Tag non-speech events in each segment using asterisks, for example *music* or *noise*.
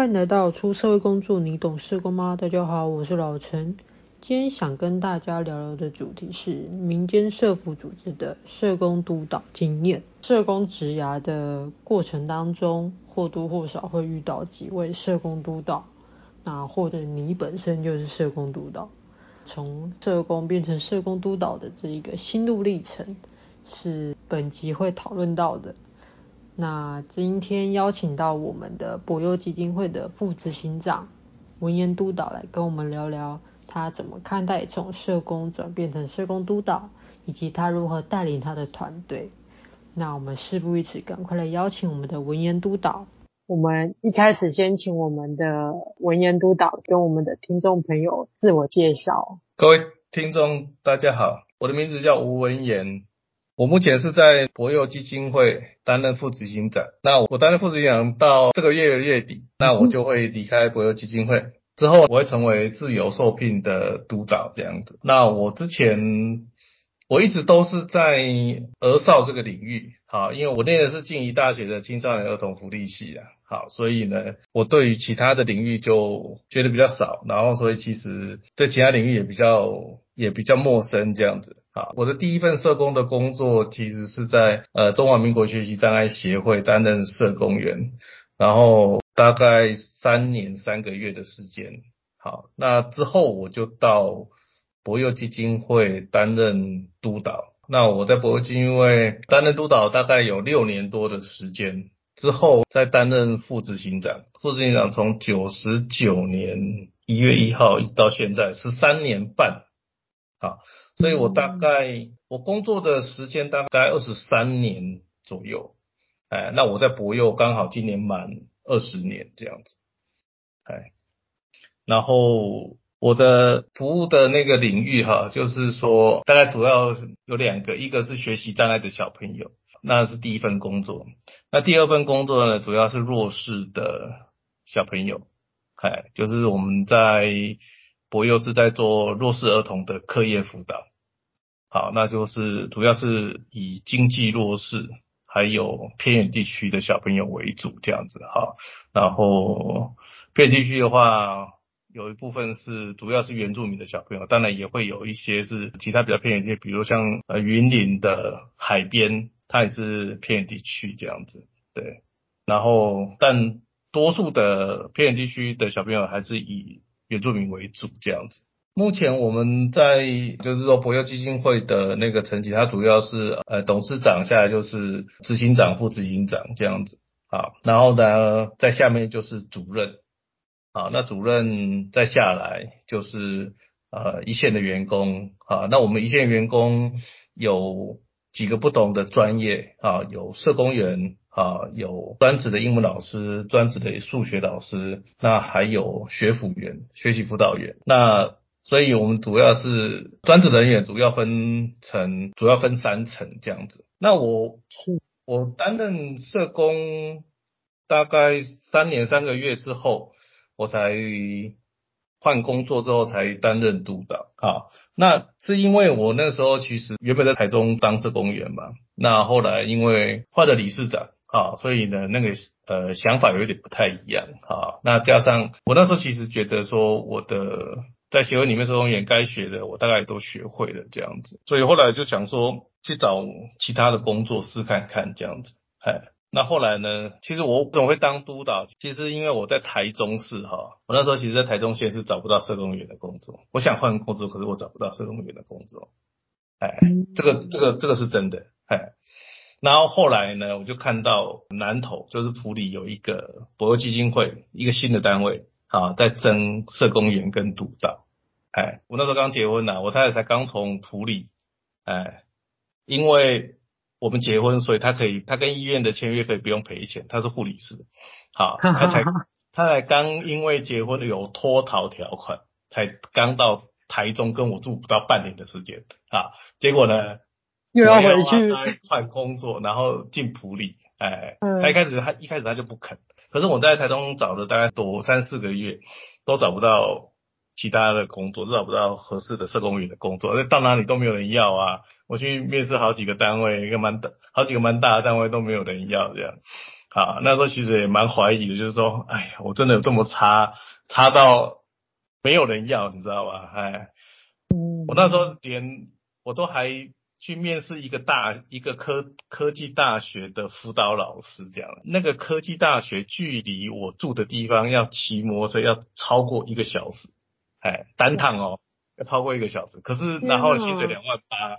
欢迎来到出社会工作，你懂社工吗？大家好，我是老陈。今天想跟大家聊聊的主题是民间社福组织的社工督导经验。社工职涯的过程当中，或多或少会遇到几位社工督导，那或者你本身就是社工督导，从社工变成社工督导的这一个心路历程，是本集会讨论到的。那今天邀请到我们的博优基金会的副执行长文言督导来跟我们聊聊，他怎么看待从社工转变成社工督导，以及他如何带领他的团队。那我们事不宜迟，赶快来邀请我们的文言督导。我们一开始先请我们的文言督导跟我们的听众朋友自我介绍。各位听众，大家好，我的名字叫吴文颜。我目前是在博友基金会担任副执行长。那我担任副执行长到这个月的月底，那我就会离开博友基金会。之后我会成为自由受聘的督导这样子。那我之前我一直都是在儿少这个领域，好，因为我念的是静宜大学的青少年儿童福利系啊，好，所以呢，我对于其他的领域就觉得比较少，然后所以其实对其他领域也比较也比较陌生这样子。好，我的第一份社工的工作其实是在呃中华民国学习障碍协会担任社工员，然后大概三年三个月的时间。好，那之后我就到博幼基金会担任督导。那我在博幼基金会担任督导大概有六年多的时间，之后再担任副执行长。副执行长从九十九年一月一号一直到现在十三年半。好。所以我大概我工作的时间大概二十三年左右，哎，那我在博幼刚好今年满二十年这样子，哎，然后我的服务的那个领域哈，就是说大概主要有两个，一个是学习障碍的小朋友，那是第一份工作，那第二份工作呢，主要是弱势的小朋友，哎，就是我们在博幼是在做弱势儿童的课业辅导。好，那就是主要是以经济弱势还有偏远地区的小朋友为主这样子哈。然后偏远地区的话，有一部分是主要是原住民的小朋友，当然也会有一些是其他比较偏远地区，比如像呃云林的海边，它也是偏远地区这样子。对，然后但多数的偏远地区的小朋友还是以原住民为主这样子。目前我们在就是说博友基金会的那个层级，它主要是呃董事长下来就是执行长、副执行长这样子。啊，然后呢在下面就是主任，啊，那主任再下来就是呃一线的员工。啊，那我们一线员工有几个不同的专业。啊，有社工员啊，有专职的英文老师、专职的数学老师，那还有学辅员、学习辅导员，那。所以我们主要是专职人员，主要分成主要分三层这样子。那我我担任社工大概三年三个月之后，我才换工作之后才担任督导啊。那是因为我那时候其实原本在台中当社工员嘛，那后来因为换了理事长啊，所以呢那个呃想法有一点不太一样啊。那加上我那时候其实觉得说我的。在协会里面，社工员该学的我大概都学会了这样子，所以后来就想说去找其他的工作试看看这样子。哎，那后来呢，其实我怎么会当督导？其实因为我在台中市哈，我那时候其实在台中县是找不到社工员的工作，我想换工作，可是我找不到社工员的工作。哎，这个这个这个是真的。哎，然后后来呢，我就看到南投就是埔里有一个博幼基金会一个新的单位。啊，在征社工员跟督导，哎，我那时候刚结婚呐，我太太才刚从埔里，哎，因为我们结婚，所以她可以，她跟医院的签约可以不用赔钱，她是护理师，好，她才，*laughs* 她才刚因为结婚有脱逃条款，才刚到台中跟我住不到半年的时间，啊，结果呢，又要回去换工作，然后进埔里，哎，他一开始他一开始他就不肯。可是我在台中找了大概多三四个月，都找不到其他的工作，都找不到合适的社工员的工作，那到哪里都没有人要啊！我去面试好几个单位，一个蛮大，好几个蛮大的单位都没有人要这样。啊，那时候其实也蛮怀疑的，就是说，哎呀，我真的有这么差，差到没有人要，你知道吧？哎，我那时候连我都还去面试一个大一个科科技大学的辅导老师，这样，那个科技大学距离我住的地方要骑摩托车要超过一个小时，哎，单趟哦，要超过一个小时，可是然后薪水两万八，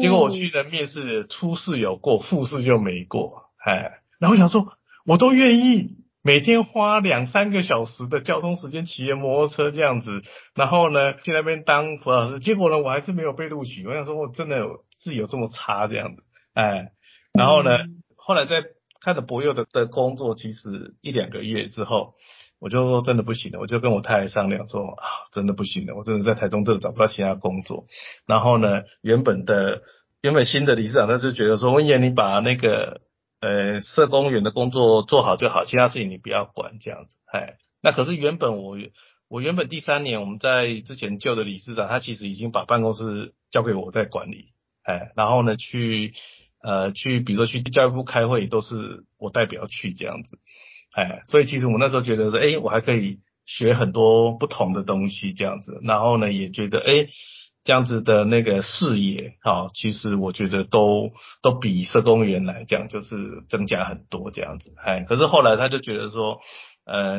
结果我去的面试，初试有过，复试就没过，哎。然后想说，我都愿意每天花两三个小时的交通时间骑摩托车这样子，然后呢去那边当辅导老师，结果呢我还是没有被录取。我想说，我真的有自己有这么差这样子，哎，然后呢，后来在看着博友的的工作，其实一两个月之后，我就说真的不行了，我就跟我太太商量说啊，真的不行了，我真的在台中真的找不到其他工作。然后呢，原本的原本新的理事长他就觉得说，温言你把那个。呃，社工员的工作做好就好，其他事情你不要管这样子。哎，那可是原本我我原本第三年我们在之前旧的理事长，他其实已经把办公室交给我在管理。哎，然后呢去呃去，比如说去教育部开会都是我代表去这样子。哎，所以其实我那时候觉得说，哎，我还可以学很多不同的东西这样子。然后呢也觉得，哎。这样子的那个视野，哈，其实我觉得都都比社工员来讲就是增加很多这样子，哎，可是后来他就觉得说，呃，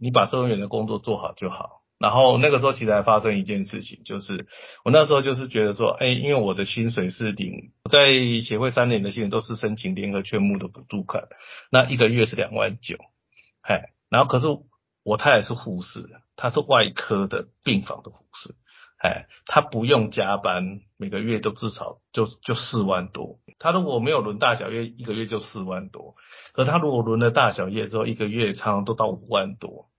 你把社工员的工作做好就好。然后那个时候其实还发生一件事情，就是我那时候就是觉得说，哎，因为我的薪水是领，在协会三年的薪水都是申请联合劝募的补助款，那一个月是两万九，哎，然后可是我太太是护士，她是外科的病房的护士。哎，他不用加班，每个月都至少就就四万多。他如果没有轮大小月，一个月就四万多。可他如果轮了大小月之后，一个月常常都到五万多。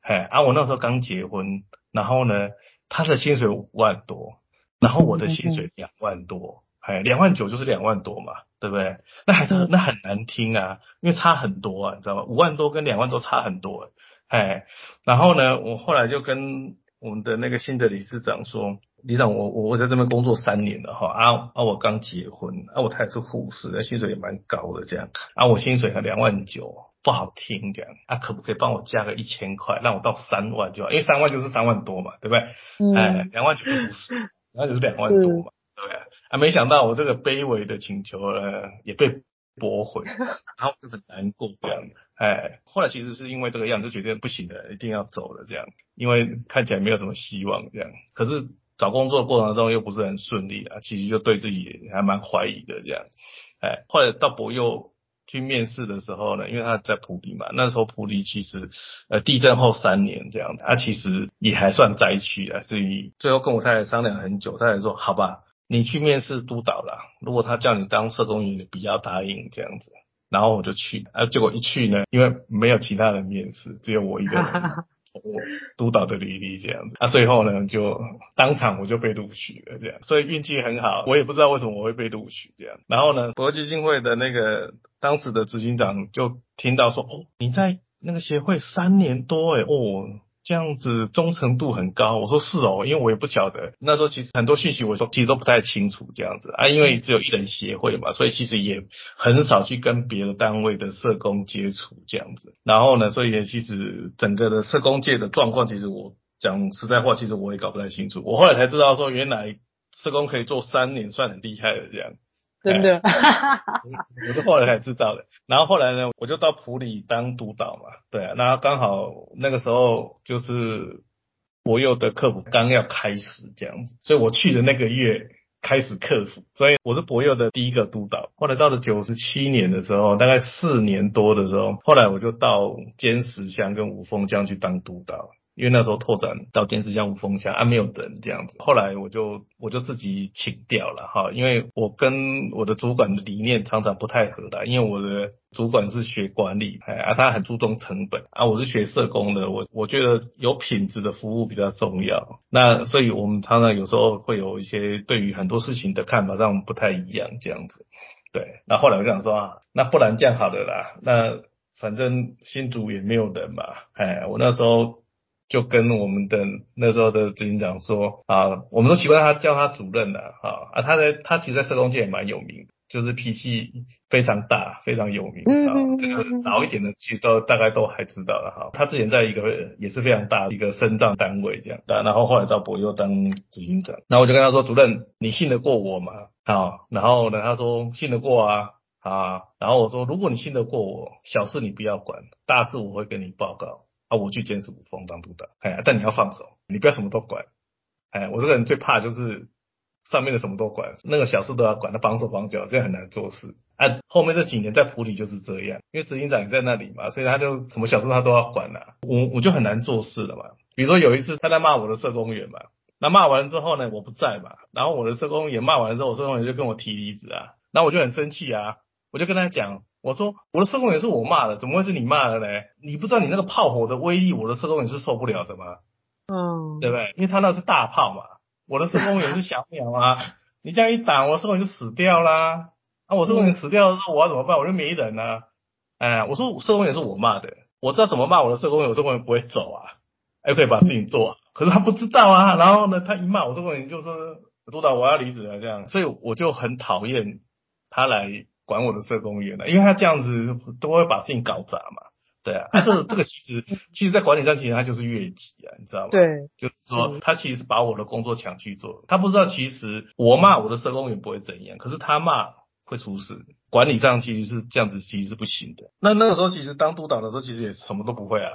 哎，啊，我那时候刚结婚，然后呢，他的薪水五万多，然后我的薪水两万多，哎，两万九就是两万多嘛，对不对？那还是那很难听啊，因为差很多啊，你知道吗？五万多跟两万多差很多。哎，然后呢，我后来就跟。我们的那个新的理事长说：“理事长，我我我在这边工作三年了哈，啊啊，我刚结婚，啊，我太太是护士，那薪水也蛮高的这样，啊，我薪水才两万九，不好听这样，啊，可不可以帮我加个一千块，让我到三万就好？因为三万就是三万多嘛，对不对？嗯，哎，两万九就不是，然后就是两万多嘛，对不对？啊，没想到我这个卑微的请求呢，也被。”驳回，*laughs* 然后就很难过这样，哎，后来其实是因为这个样子就决定不行了，一定要走了这样，因为看起来没有什么希望这样。可是找工作的过程中又不是很顺利啊，其实就对自己还蛮怀疑的这样，哎，后来到博佑去面试的时候呢，因为他在普里嘛，那时候普里其实呃地震后三年这样，他、啊、其实也还算灾区啊，所以最后跟我太太商量很久，太太说好吧。你去面试督导啦，如果他叫你当社工员，你比较答应这样子。然后我就去，啊，结果一去呢，因为没有其他人面试，只有我一个人，我督导的履历这样子。啊，最后呢，就当场我就被录取了这样，所以运气很好。我也不知道为什么我会被录取这样。然后呢，博幼基金会的那个当时的执行长就听到说，哦，你在那个协会三年多诶，哦。这样子忠诚度很高，我说是哦，因为我也不晓得那时候其实很多讯息我说其实都不太清楚这样子啊，因为只有一人协会嘛，所以其实也很少去跟别的单位的社工接触这样子。然后呢，所以其实整个的社工界的状况，其实我讲实在话，其实我也搞不太清楚。我后来才知道说，原来社工可以做三年，算很厉害的这样。真的，*laughs* 我是后来才知道的。然后后来呢，我就到普里当督导嘛，对啊，那刚好那个时候就是博幼的客服刚要开始这样子，所以我去的那个月开始客服，所以我是博幼的第一个督导。后来到了九十七年的时候，大概四年多的时候，后来我就到尖石乡跟五峰乡去当督导。因为那时候拓展到电视像五峰乡啊，没有人这样子。后来我就我就自己请掉了哈，因为我跟我的主管的理念常常不太合的。因为我的主管是学管理，哎啊，他很注重成本啊，我是学社工的，我我觉得有品质的服务比较重要。那所以我们常常有时候会有一些对于很多事情的看法上不太一样这样子。对，那后来我就想说啊，那不然这样好了啦，那反正新竹也没有人嘛，哎，我那时候。就跟我们的那时候的执行长说啊，我们都习惯他叫他主任了啊啊，他在他其实，在社工界也蛮有名，就是脾气非常大，非常有名啊。这个老一点的其实都大概都还知道了哈。他之前在一个也是非常大的一个深藏单位这样，然后后来到博优当执行长。然后我就跟他说：“主任，你信得过我吗？”啊，然后呢，他说：“信得过啊。”啊，然后我说：“如果你信得过我，小事你不要管，大事我会跟你报告。啊，我去监视五峰当督导。哎，但你要放手，你不要什么都管。哎，我这个人最怕就是。”上面的什么都管，那个小事都要管，他绑手绑脚，这样很难做事。啊，后面这几年在府里就是这样，因为执行长也在那里嘛，所以他就什么小事他都要管呐、啊。我我就很难做事了嘛。比如说有一次他在骂我的社工员嘛，那骂完之后呢，我不在嘛，然后我的社工员骂完之后，我社工员就跟我提离职啊，那我就很生气啊，我就跟他讲，我说我的社工也是我骂的，怎么会是你骂的呢？你不知道你那个炮火的威力，我的社工也是受不了的吗？嗯，对不对？因为他那是大炮嘛。我的社工也是小鸟啊，你这样一打，我的社工员就死掉啦。啊，我社工员死掉的时候，我要怎么办？我就没人啊。哎，我说社工也是我骂的，我知道怎么骂我的社工员，我社工员不会走啊，还可以把事情做。啊可是他不知道啊，然后呢，他一骂我社工员就说督导我要离职了这样，所以我就很讨厌他来管我的社工员了，因为他这样子都会把事情搞砸嘛。对啊，那这个这个其实，*laughs* 其实，在管理上，其实他就是越级啊，你知道吗？对，就是说，他其实把我的工作抢去做，他不知道其实我骂我的社工员不会怎样，可是他骂会出事。管理上其实是这样子，其实是不行的。那那个时候，其实当督导的时候，其实也什么都不会啊。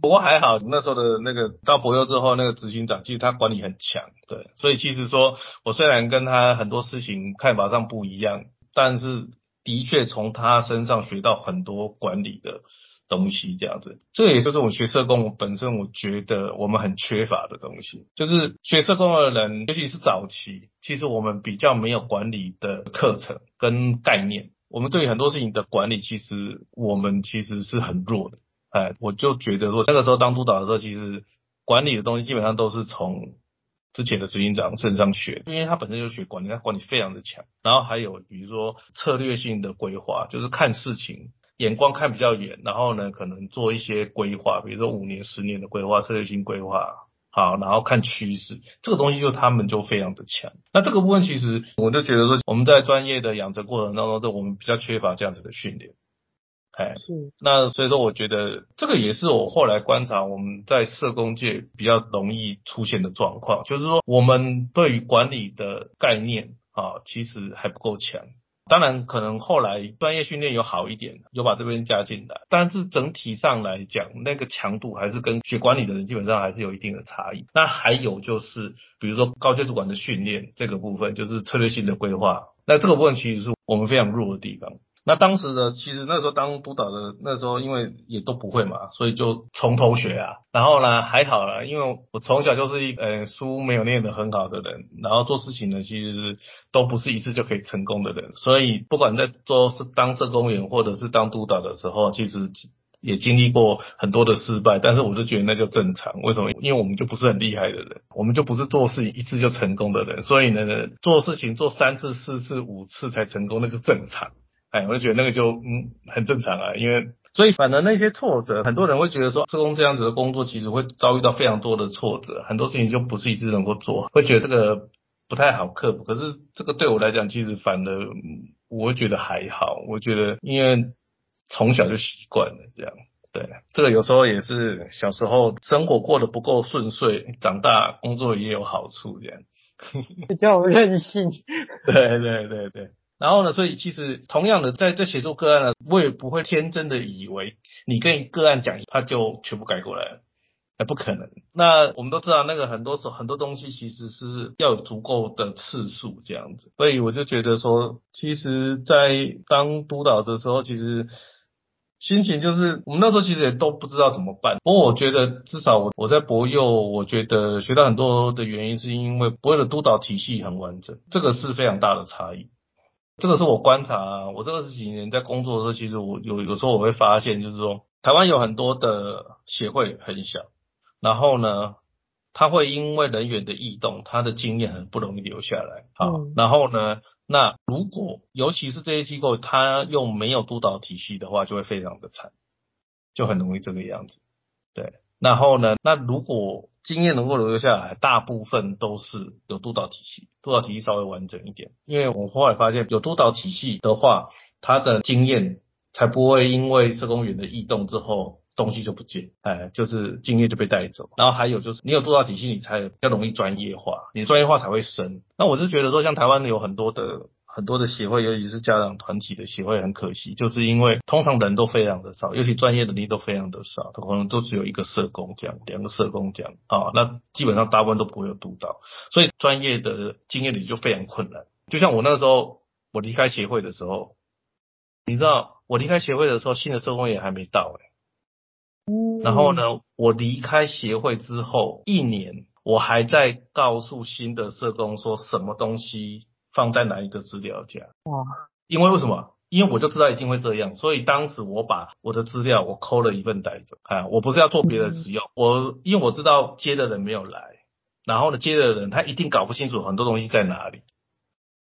不过还好，那时候的那个到博优之后，那个执行长其实他管理很强，对，所以其实说我虽然跟他很多事情看法上不一样，但是的确从他身上学到很多管理的。东西这样子，这也就是我学社工我本身我觉得我们很缺乏的东西，就是学社工的人，尤其是早期，其实我们比较没有管理的课程跟概念，我们对很多事情的管理，其实我们其实是很弱的。哎，我就觉得说那个时候当督导的时候，其实管理的东西基本上都是从之前的执行长身上学，因为他本身就学管理，他管理非常的强。然后还有比如说策略性的规划，就是看事情。眼光看比较远，然后呢，可能做一些规划，比如说五年、十年的规划、策略性规划，好，然后看趋势，这个东西就他们就非常的强。那这个部分其实我就觉得说，我们在专业的养成过程当中，这我们比较缺乏这样子的训练。哎，是。那所以说，我觉得这个也是我后来观察我们在社工界比较容易出现的状况，就是说我们对于管理的概念啊，其实还不够强。当然，可能后来专业训练有好一点，有把这边加进来，但是整体上来讲，那个强度还是跟学管理的人基本上还是有一定的差异。那还有就是，比如说高阶主管的训练这个部分，就是策略性的规划，那这个部分其实是我们非常弱的地方。那当时呢，其实那时候当督导的那时候，因为也都不会嘛，所以就从头学啊。然后呢，还好啦，因为我从小就是一呃书没有念得很好的人，然后做事情呢，其实都不是一次就可以成功的人。所以不管在做是当社工员或者是当督导的时候，其实也经历过很多的失败。但是我就觉得那就正常，为什么？因为我们就不是很厉害的人，我们就不是做事一次就成功的人。所以呢，做事情做三次、四次、五次才成功，那是正常。哎，我就觉得那个就嗯很正常啊，因为所以反而那些挫折，很多人会觉得说，社工这样子的工作其实会遭遇到非常多的挫折，很多事情就不是一直能够做，会觉得这个不太好克服。可是这个对我来讲，其实反而我会觉得还好，我觉得因为从小就习惯了这样，对，这个有时候也是小时候生活过得不够顺遂，长大工作也有好处这样，*laughs* 比较任性。对对对对。然后呢，所以其实同样的，在这写作个案呢，我也不会天真的以为你跟个案讲，他就全部改过来了，那不可能。那我们都知道，那个很多时候很多东西其实是要有足够的次数这样子。所以我就觉得说，其实，在当督导的时候，其实心情就是我们那时候其实也都不知道怎么办。不过我觉得，至少我我在博幼，我觉得学到很多的原因，是因为博幼的督导体系很完整，这个是非常大的差异。这个是我观察啊，我这二十几年在工作的时候，其实我有有时候我会发现，就是说台湾有很多的协会很小，然后呢，他会因为人员的异动，他的经验很不容易留下来。好，然后呢，那如果尤其是这些机构，他又没有督导体系的话，就会非常的惨，就很容易这个样子。对，然后呢，那如果经验能够留下来，大部分都是有督导体系，督导体系稍微完整一点。因为我后来发现，有督导体系的话，他的经验才不会因为社工员的异动之后。东西就不见，哎，就是经验就被带走。然后还有就是，你有督导体系，你才比较容易专业化，你专业化才会深。那我是觉得说，像台湾有很多的很多的协会，尤其是家长团体的协会，很可惜，就是因为通常人都非常的少，尤其专业能力都非常的少，可能都只有一个社工这样，两个社工这样啊，那基本上大部分都不会有督导，所以专业的经验里就非常困难。就像我那个时候，我离开协会的时候，你知道，我离开协会的时候，新的社工也还没到哎、欸。然后呢，我离开协会之后一年，我还在告诉新的社工说什么东西放在哪一个资料夹。哇！因为为什么？因为我就知道一定会这样，所以当时我把我的资料我抠了一份带走。啊，我不是要做别的使用，我因为我知道接的人没有来，然后呢，接的人他一定搞不清楚很多东西在哪里。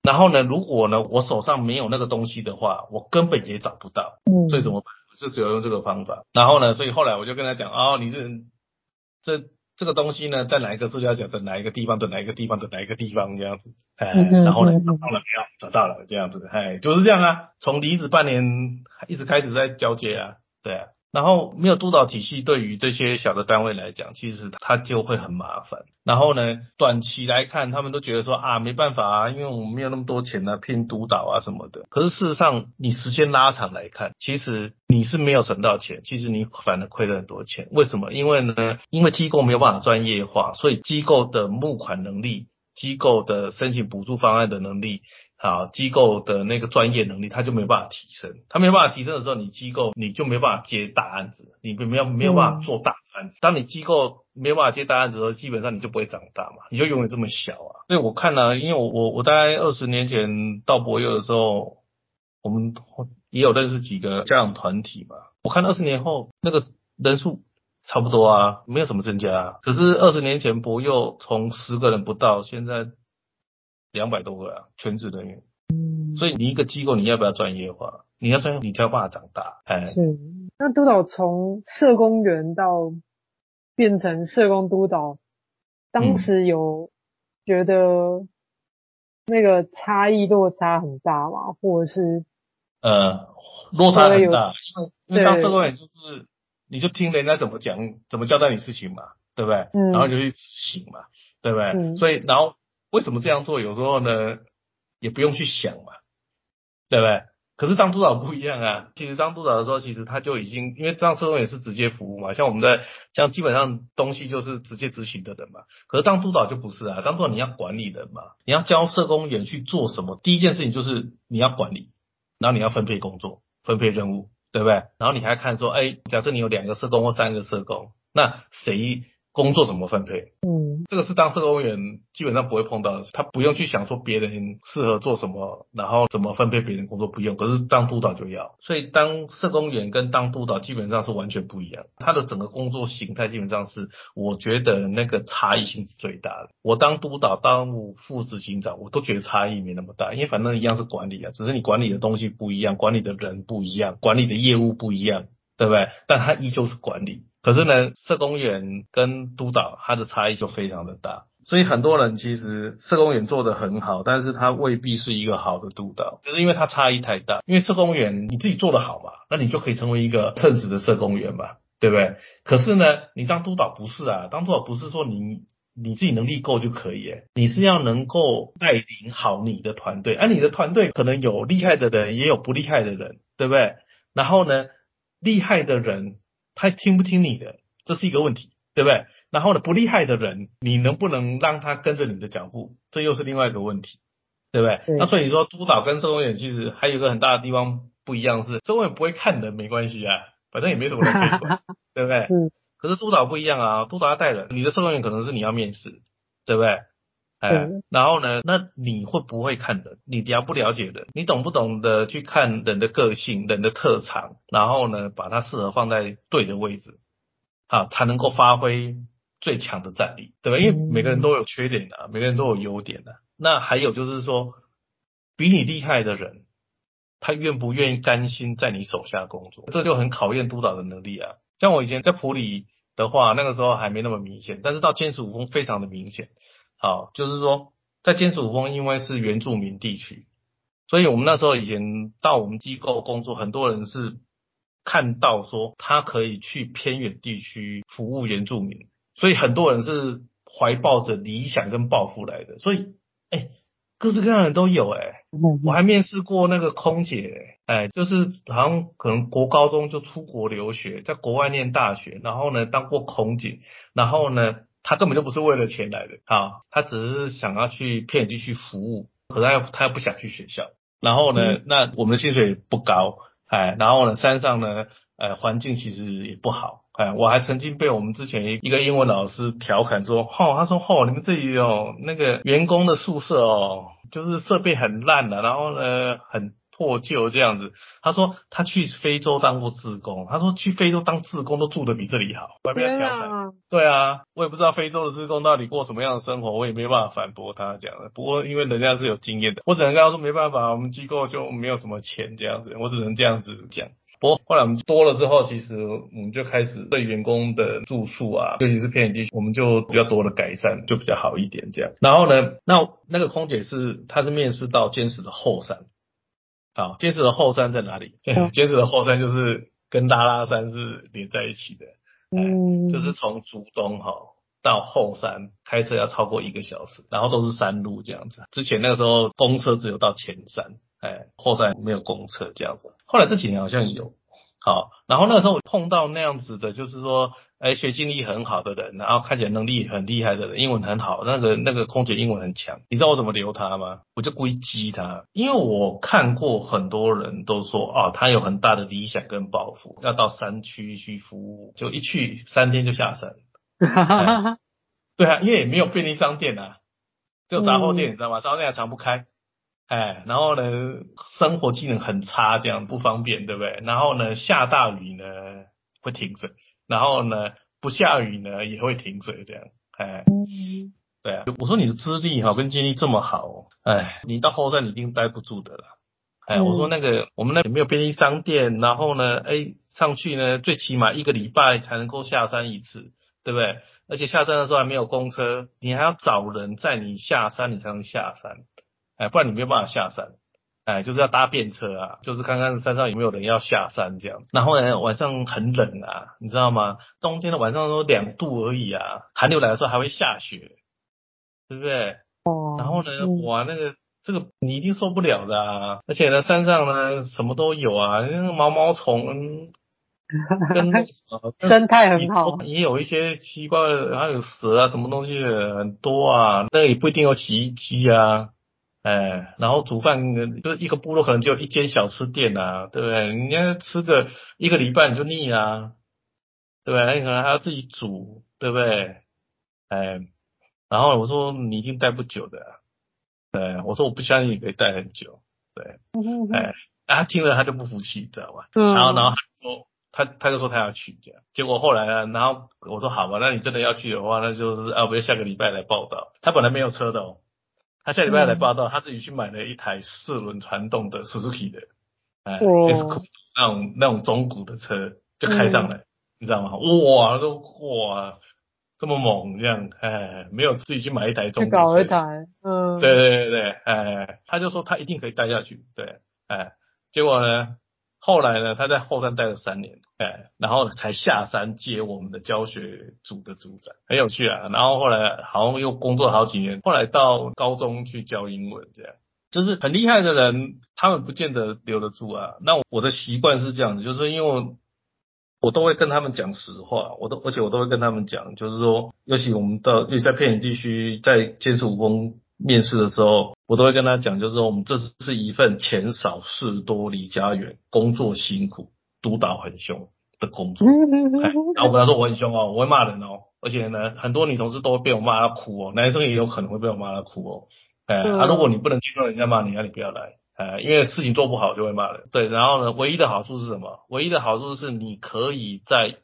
然后呢，如果呢我手上没有那个东西的话，我根本也找不到。嗯，所以怎么办？就只有用这个方法，然后呢，所以后来我就跟他讲，哦，你是这这个东西呢，在哪一个社交角的哪一个地方的哪一个地方的哪一个地方这样子，哎，然后呢，找到了没有？找到了这样子，哎，就是这样啊，从离职半年一直开始在交接啊，对啊。然后没有督导体系，对于这些小的单位来讲，其实它就会很麻烦。然后呢，短期来看，他们都觉得说啊，没办法啊，因为我们没有那么多钱啊，聘督导啊什么的。可是事实上，你时间拉长来看，其实你是没有省到钱，其实你反而亏了很多钱。为什么？因为呢，因为机构没有办法专业化，所以机构的募款能力。机构的申请补助方案的能力，好，机构的那个专业能力，他就没办法提升。他没办法提升的时候，你机构你就没办法接大案子，你没有没有办法做大案子。当你机构没有办法接大案子的时候，基本上你就不会长大嘛，你就永远这么小啊。所以我看了，因为我我我大概二十年前到博幼的时候，我们也有认识几个家长团体嘛。我看二十年后那个人数。差不多啊，没有什么增加啊。可是二十年前博幼从十个人不到，现在两百多个啊，全职人员。嗯，所以你一个机构你要不要专业化？你要专业，你才有办法长大。哎，是。那督导从社工员到变成社工督导，当时有觉得那个差异落差很大吗？或者是？呃，落差很大，因为因为当社工员就是。你就听人家怎么讲，怎么交代你事情嘛，对不对？嗯。然后就去执行嘛，对不对？嗯。所以，然后为什么这样做？有时候呢，也不用去想嘛，对不对？可是当督导不一样啊。其实当督导的时候，其实他就已经，因为当社工也是直接服务嘛，像我们在，像基本上东西就是直接执行的人嘛。可是当督导就不是啊，当督导你要管理人嘛，你要教社工员去做什么？第一件事情就是你要管理，然后你要分配工作，分配任务。对不对？然后你还看说，哎，假设你有两个社工或三个社工，那谁？工作怎么分配？嗯，这个是当社工员基本上不会碰到的，他不用去想说别人适合做什么，然后怎么分配别人工作不用。可是当督导就要，所以当社工员跟当督导基本上是完全不一样。他的整个工作形态基本上是，我觉得那个差异性是最大的。我当督导、当副执行长，我都觉得差异没那么大，因为反正一样是管理啊，只是你管理的东西不一样，管理的人不一样，管理的业务不一样，对不对？但他依旧是管理。可是呢，社工员跟督导他的差异就非常的大，所以很多人其实社工员做得很好，但是他未必是一个好的督导，就是因为他差异太大。因为社工员你自己做得好嘛，那你就可以成为一个称职的社工员嘛，对不对？可是呢，你当督导不是啊，当督导不是说你你自己能力够就可以，你是要能够带领好你的团队，而、你的团队可能有厉害的人，也有不厉害的人，对不对？然后呢，厉害的人。他听不听你的，这是一个问题，对不对？然后呢，不厉害的人，你能不能让他跟着你的脚步，这又是另外一个问题，对不对？对。那所以说，督导跟社工员其实还有一个很大的地方不一样是，社工员不会看人，没关系啊，反正也没什么人可以管，*laughs* 对不对？嗯。可是督导不一样啊，督导要带人，你的社工员可能是你要面试，对不对？哎，然后呢，那你会不会看人？你了不了解人？你懂不懂得去看人的个性、人的特长？然后呢，把它适合放在对的位置，啊，才能够发挥最强的战力，对吧？因为每个人都有缺点的，每个人都有优点的。那还有就是说，比你厉害的人，他愿不愿意甘心在你手下工作？这就很考验督导的能力啊。像我以前在普里。的话，那个时候还没那么明显，但是到尖石五峰非常的明显。好，就是说在尖石五峰，因为是原住民地区，所以我们那时候以前到我们机构工作，很多人是看到说他可以去偏远地区服务原住民，所以很多人是怀抱着理想跟抱负来的。所以，哎，各式各样的人都有哎、欸，我还面试过那个空姐、欸。哎，就是好像可能国高中就出国留学，在国外念大学，然后呢当过空姐，然后呢他根本就不是为了钱来的，啊，他只是想要去偏远地区服务，可是他又他又不想去学校，然后呢，嗯、那我们的薪水也不高，哎，然后呢山上呢，呃环境其实也不好，哎，我还曾经被我们之前一个英文老师调侃说，哦，他说哦，你们这里哦那个员工的宿舍哦，就是设备很烂的，然后呢很。破旧这样子，他说他去非洲当过志工，他说去非洲当志工都住的比这里好，我也没有挑战。对啊，我也不知道非洲的志工到底过什么样的生活，我也没办法反驳他讲的。不过因为人家是有经验的，我只能跟他说没办法，我们机构就没有什么钱这样子，我只能这样子讲。不过后来我们多了之后，其实我们就开始对员工的住宿啊，尤其是偏远地区，我们就比较多的改善，就比较好一点这样。然后呢，那那个空姐是她是面试到坚持的后山。好，结石的后山在哪里？结石 *laughs* 的后山就是跟拉拉山是连在一起的，嗯，就是从竹东哈到后山开车要超过一个小时，然后都是山路这样子。之前那个时候公车只有到前山，哎，后山没有公车这样子。后来这几年好像有。好，然后那个时候碰到那样子的，就是说，哎，学经历很好的人，然后看起来能力很厉害的人，英文很好，那个那个空姐英文很强，你知道我怎么留他吗？我就故意激他，因为我看过很多人都说，哦，他有很大的理想跟抱负，要到山区去服务，就一去三天就下山。哈哈哈哈对啊，因为也没有便利商店啊，只有杂货店，嗯、你知道吗？杂货店还常不开。哎，然后呢，生活技能很差，这样不方便，对不对？然后呢，下大雨呢会停水，然后呢，不下雨呢也会停水，这样。哎，对啊，我说你的资历哈跟经历这么好，哎，你到后山你一定待不住的了。哎，我说那个我们那里没有便利商店，然后呢，哎，上去呢最起码一个礼拜才能够下山一次，对不对？而且下山的时候还没有公车，你还要找人载你下山，你才能下山。哎，不然你没有办法下山，哎，就是要搭便车啊，就是看看山上有没有人要下山这样。然后呢，晚上很冷啊，你知道吗？冬天的晚上都两度而已啊，寒流来的时候还会下雪，对不对？哦。然后呢，哇，那个这个你一定受不了的啊！而且呢，山上呢什么都有啊，那个毛毛虫 *laughs* 跟那什么生态很好，也有一些奇怪的，然后有蛇啊，什么东西很多啊。那也不一定有洗衣机啊。哎，然后煮饭就是一个部落可能就一间小吃店啊，对不对？你要吃个一个礼拜你就腻啊，对不对？你可能还要自己煮，对不对？哎，然后我说你一定待不久的，对，我说我不相信你可以待很久，对，哎，他听了他就不服气，知道吧？嗯。然后然后他说他他就说他要去这样，结果后来呢，然后我说好吧，那你真的要去的话，那就是啊，不要下个礼拜来报道。他本来没有车的哦。他下礼拜来报道，他自己去买了一台四轮传动的 Suzuki 的，哎，S 酷那种那种中古的车就开上来，嗯、你知道吗？哇，都哇这么猛这样，哎，没有自己去买一台中古车，搞一台，嗯，对对对对，哎，他就说他一定可以待下去，对，哎，结果呢？后来呢，他在后山待了三年，哎，然后才下山接我们的教学组的组长，很有趣啊。然后后来好像又工作好几年，后来到高中去教英文，这样就是很厉害的人，他们不见得留得住啊。那我的习惯是这样子，就是因为我都会跟他们讲实话，我都而且我都会跟他们讲，就是说，尤其我们到，尤其在偏远地区，在尖石五峰面试的时候，我都会跟他讲，就是说我们这是一份钱少事多离家远，工作辛苦，督导很凶的工作。然后我跟他说我很凶哦，我会骂人哦，而且呢，很多女同事都会被我骂到哭哦，男生也有可能会被我骂到哭哦。哎，啊，如果你不能接受人家骂你，那你不要来。哎，因为事情做不好就会骂人。对，然后呢，唯一的好处是什么？唯一的好处是你可以在。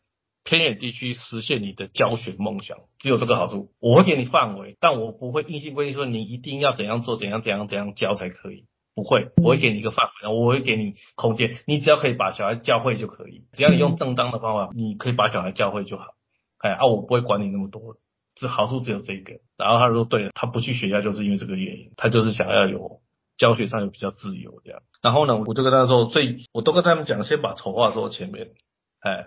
偏远地区实现你的教学梦想，只有这个好处。我会给你范围，但我不会硬性规定说你一定要怎样做，怎样怎样怎样教才可以。不会，我会给你一个范围，我会给你空间，你只要可以把小孩教会就可以。只要你用正当的方法，你可以把小孩教会就好。哎啊，我不会管你那么多，这好处只有这个。然后他说，对，他不去学校就是因为这个原因，他就是想要有教学上有比较自由这样。然后呢，我就跟他说，最我都跟他们讲，先把丑话说前面，哎，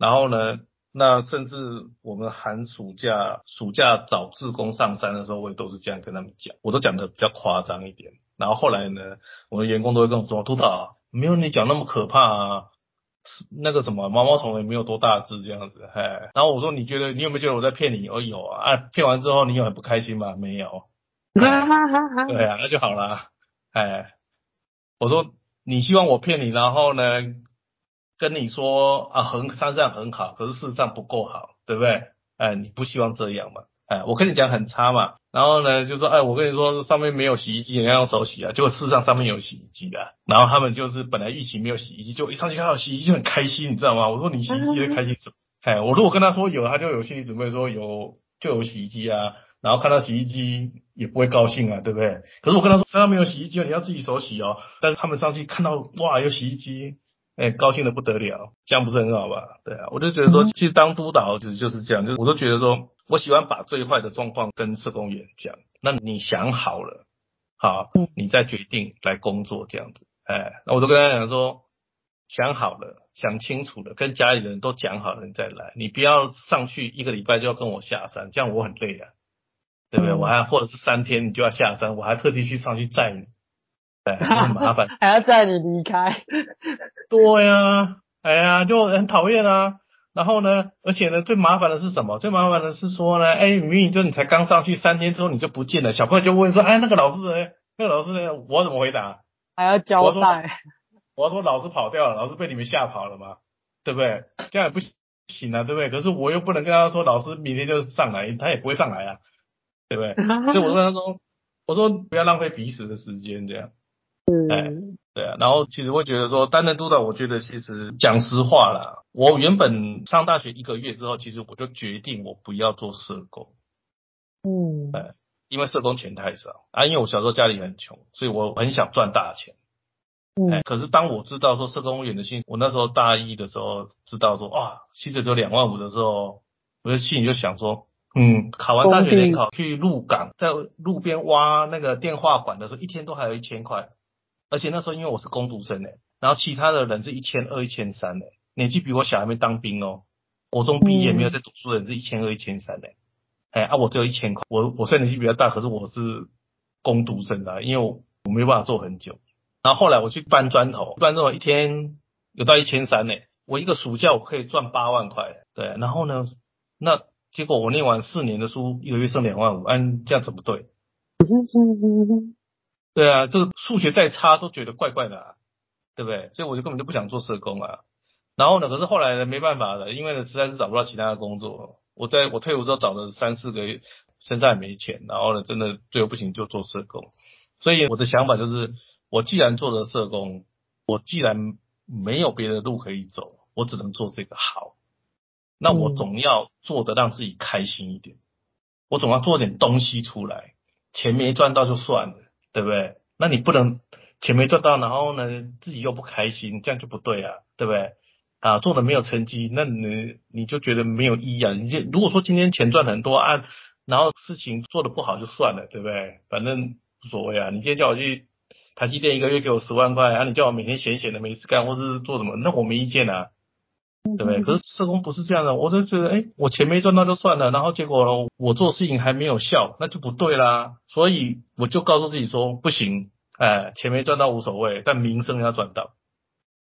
然后呢。那甚至我们寒暑假、暑假找志工上山的时候，我也都是这样跟他们讲，我都讲的比较夸张一点。然后后来呢，我的员工都会跟我说：“督导，没有你讲那么可怕啊，那个什么毛毛虫也没有多大只这样子。”哎，然后我说：“你觉得你有没有觉得我在骗你？”哦有啊，啊，骗完之后你有很不开心吗？没有。*laughs* 对啊，那就好啦。哎，我说你希望我骗你，然后呢？跟你说啊，很山上很好，可是事实上不够好，对不对？哎，你不希望这样嘛？哎，我跟你讲很差嘛。然后呢，就说哎，我跟你说上面没有洗衣机，你要用手洗啊。结果事实上上面有洗衣机的。然后他们就是本来预期没有洗衣机，就一上去看到洗衣机就很开心，你知道吗？我说你洗衣机会开心什么？哎，我如果跟他说有，他就有心理准备说有就有洗衣机啊。然后看到洗衣机也不会高兴啊，对不对？可是我跟他说山上没有洗衣机，你要自己手洗哦。但是他们上去看到哇，有洗衣机。哎、欸，高兴的不得了，这样不是很好吧？对啊，我就觉得说，其实当督导其实就是这样，就是我都觉得说，我喜欢把最坏的状况跟社工员讲，那你想好了，好，你再决定来工作这样子。哎，那我都跟他讲说，想好了，想清楚了，跟家里人都讲好了，你再来，你不要上去一个礼拜就要跟我下山，这样我很累啊，对不对？我还或者是三天你就要下山，我还特地去上去载你。对，*laughs* 很麻烦，还要载你离开。对呀、啊，哎呀，就很讨厌啊。然后呢，而且呢，最麻烦的是什么？最麻烦的是说呢，哎，明明就你才刚上去三天之后你就不见了，小朋友就问说，哎，那个老师呢？那个老师呢？我怎么回答？还要交代。*laughs* 我要说老师跑掉了，老师被你们吓跑了吗？对不对？这样也不行啊，对不对？可是我又不能跟他说，老师明天就上来，他也不会上来啊，对不对？所以我跟他说，我说不要浪费彼此的时间，这样。哎，对啊，然后其实会觉得说担任督导，我觉得其实讲实话啦，我原本上大学一个月之后，其实我就决定我不要做社工，嗯，哎，因为社工钱太少啊，因为我小时候家里很穷，所以我很想赚大钱，嗯，可是当我知道说社工员的薪，我那时候大一的时候知道说哇，薪水只有两万五的时候，我的心里就想说，嗯，考完大学联考去鹿港，在路边挖那个电话管的时候，一天都还有一千块。而且那时候因为我是工读生诶，然后其他的人是一千二、一千三诶，年纪比我小，还没当兵哦，国中毕业没有在读书的人是一千二、一千三诶，哎啊，我只有一千块，我我虽然年纪比较大，可是我是工读生啊，因为我我没办法做很久。然后后来我去搬砖头，搬砖头一天有到一千三诶，我一个暑假我可以赚八万块，对，然后呢，那结果我念完四年的书，一个月剩两万五，按这样子不对。对啊，这个数学再差都觉得怪怪的啊，对不对？所以我就根本就不想做社工啊。然后呢，可是后来呢，没办法了，因为呢，实在是找不到其他的工作。我在我退伍之后找了三四个月，身上也没钱。然后呢，真的最后不行就做社工。所以我的想法就是，我既然做了社工，我既然没有别的路可以走，我只能做这个好。那我总要做的让自己开心一点，我总要做点东西出来。钱没赚到就算了。对不对？那你不能钱没赚到，然后呢，自己又不开心，这样就不对啊，对不对？啊，做的没有成绩，那你你就觉得没有意义啊。你如果说今天钱赚很多啊，然后事情做的不好就算了，对不对？反正无所谓啊。你今天叫我去台积电一个月给我十万块，啊，你叫我每天闲闲的没事干，或是做什么，那我没意见啊。对不对？可是社工不是这样的，我就觉得，哎，我钱没赚到就算了，然后结果呢，我做事情还没有效，那就不对啦。所以我就告诉自己说，不行，哎，钱没赚到无所谓，但名声要赚到，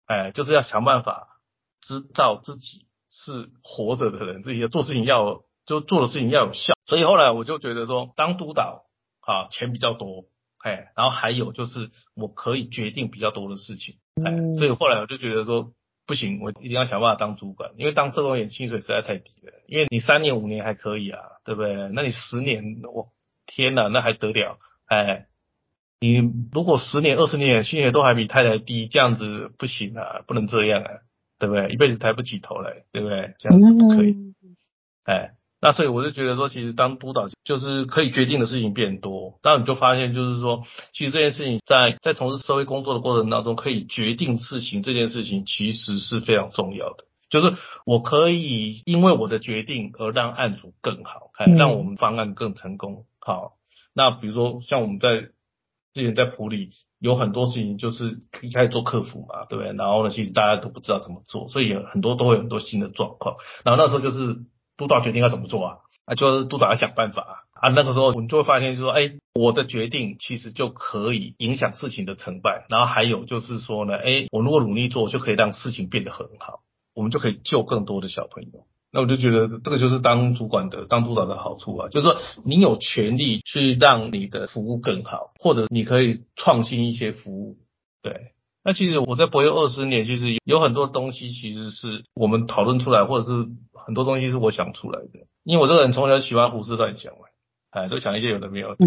哎，就是要想办法知道自己是活着的人，自己要做事情要就做的事情要有效。所以后来我就觉得说，当督导啊，钱比较多，哎，然后还有就是我可以决定比较多的事情，哎，所以后来我就觉得说。不行，我一定要想办法当主管，因为当社工员薪水实在太低了。因为你三年五年还可以啊，对不对？那你十年，我天哪，那还得了？哎，你如果十年二十年薪水都还比太太低，这样子不行啊，不能这样啊，对不对？一辈子抬不起头来，对不对？这样子不可以，哎。那所以我就觉得说，其实当督导就是可以决定的事情变多，当然你就发现就是说，其实这件事情在在从事社会工作的过程当中，可以决定事情这件事情其实是非常重要的。就是我可以因为我的决定而让案组更好，看让我们方案更成功。好，那比如说像我们在之前在普里有很多事情，就是一开始做客服嘛，对不对？然后呢，其实大家都不知道怎么做，所以很多都会有很多新的状况。然后那时候就是督导决定要怎么做啊，啊，就是督导要想办法啊。啊那个时候我们就会发现，就说，哎，我的决定其实就可以影响事情的成败。然后还有就是说呢，哎，我如果努力做，就可以让事情变得很好，我们就可以救更多的小朋友。那我就觉得这个就是当主管的、当督导的好处啊，就是说你有权利去让你的服务更好，或者你可以创新一些服务。对，那其实我在博幼二十年，其实有很多东西其实是我们讨论出来，或者是很多东西是我想出来的。因为我这个人从小喜欢胡思乱想嘛，哎，都想一些有的没有的。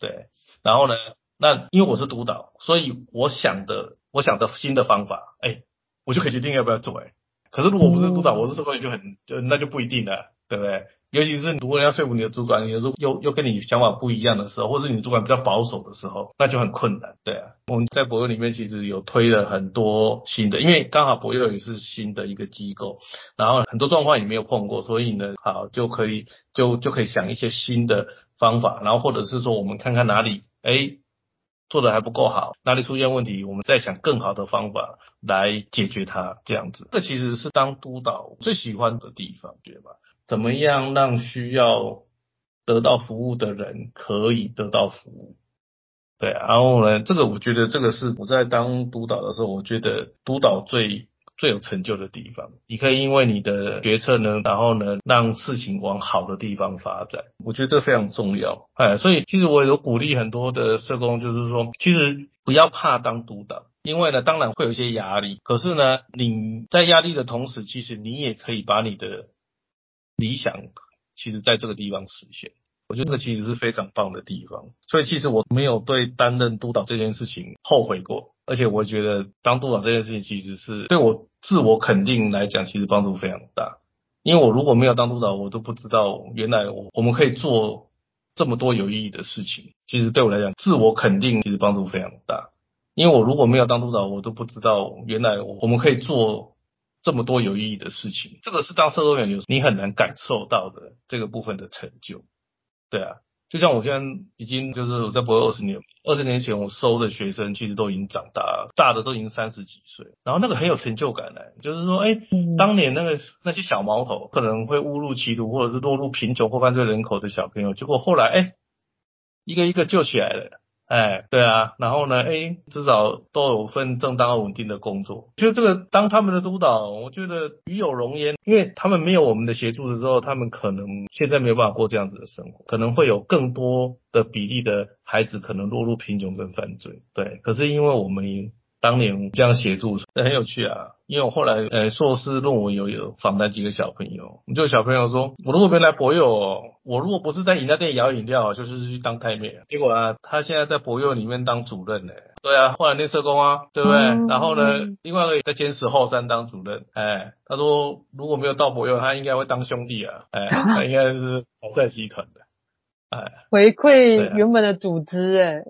对，然后呢，那因为我是督导，所以我想的，我想的新的方法，哎，我就可以决定要不要做，哎。可是如果不是督导，我是社会就很就那就不一定了，对不对？尤其是如果要说服你的主管，有时候又又跟你想法不一样的时候，或是你主管比较保守的时候，那就很困难，对啊。我们在博幼里面其实有推了很多新的，因为刚好博幼也是新的一个机构，然后很多状况也没有碰过，所以呢，好就可以就就可以想一些新的方法，然后或者是说我们看看哪里哎。做的还不够好，哪里出现问题，我们再想更好的方法来解决它，这样子。这其实是当督导最喜欢的地方，对吧？怎么样让需要得到服务的人可以得到服务？对，然后呢，这个我觉得这个是我在当督导的时候，我觉得督导最。最有成就的地方，你可以因为你的决策呢，然后呢，让事情往好的地方发展。我觉得这非常重要。哎，所以其实我有鼓励很多的社工，就是说，其实不要怕当督导，因为呢，当然会有一些压力，可是呢，你在压力的同时，其实你也可以把你的理想，其实在这个地方实现。我觉得这个其实是非常棒的地方。所以其实我没有对担任督导这件事情后悔过。而且我觉得当督导这件事情，其实是对我自我肯定来讲，其实帮助非常大。因为我如果没有当督导，我都不知道原来我我们可以做这么多有意义的事情。其实对我来讲，自我肯定其实帮助非常大。因为我如果没有当督导，我都不知道原来我们可以做这么多有意义的事情。这个是当社工员有你很难感受到的这个部分的成就。对啊。就像我现在已经就是我在博二十年，二十年前我收的学生其实都已经长大了，大的都已经三十几岁，然后那个很有成就感呢，就是说，哎，当年那个那些小毛头可能会误入歧途，或者是落入贫穷或犯罪人口的小朋友，结果后来哎，一个一个救起来了。哎，对啊，然后呢，哎，至少都有份正当稳定的工作。就这个当他们的督导，我觉得与有荣焉，因为他们没有我们的协助的时候，他们可能现在没有办法过这样子的生活，可能会有更多的比例的孩子可能落入贫穷跟犯罪。对，可是因为我们当年这样协助，很有趣啊。因为我后来呃硕士论文有有访谈几个小朋友，就有小朋友说，我如果没来博友，我如果不是在饮料店摇饮料，就是去当太妹。结果啊，他现在在博友里面当主任呢。对啊，后来念社工啊，对不对？嗯、然后呢，另外一个在坚持后山当主任。哎，他说如果没有到博友，他应该会当兄弟啊。哎，*laughs* 他应该是豪赛集团的。哎，回馈原本的组织哎，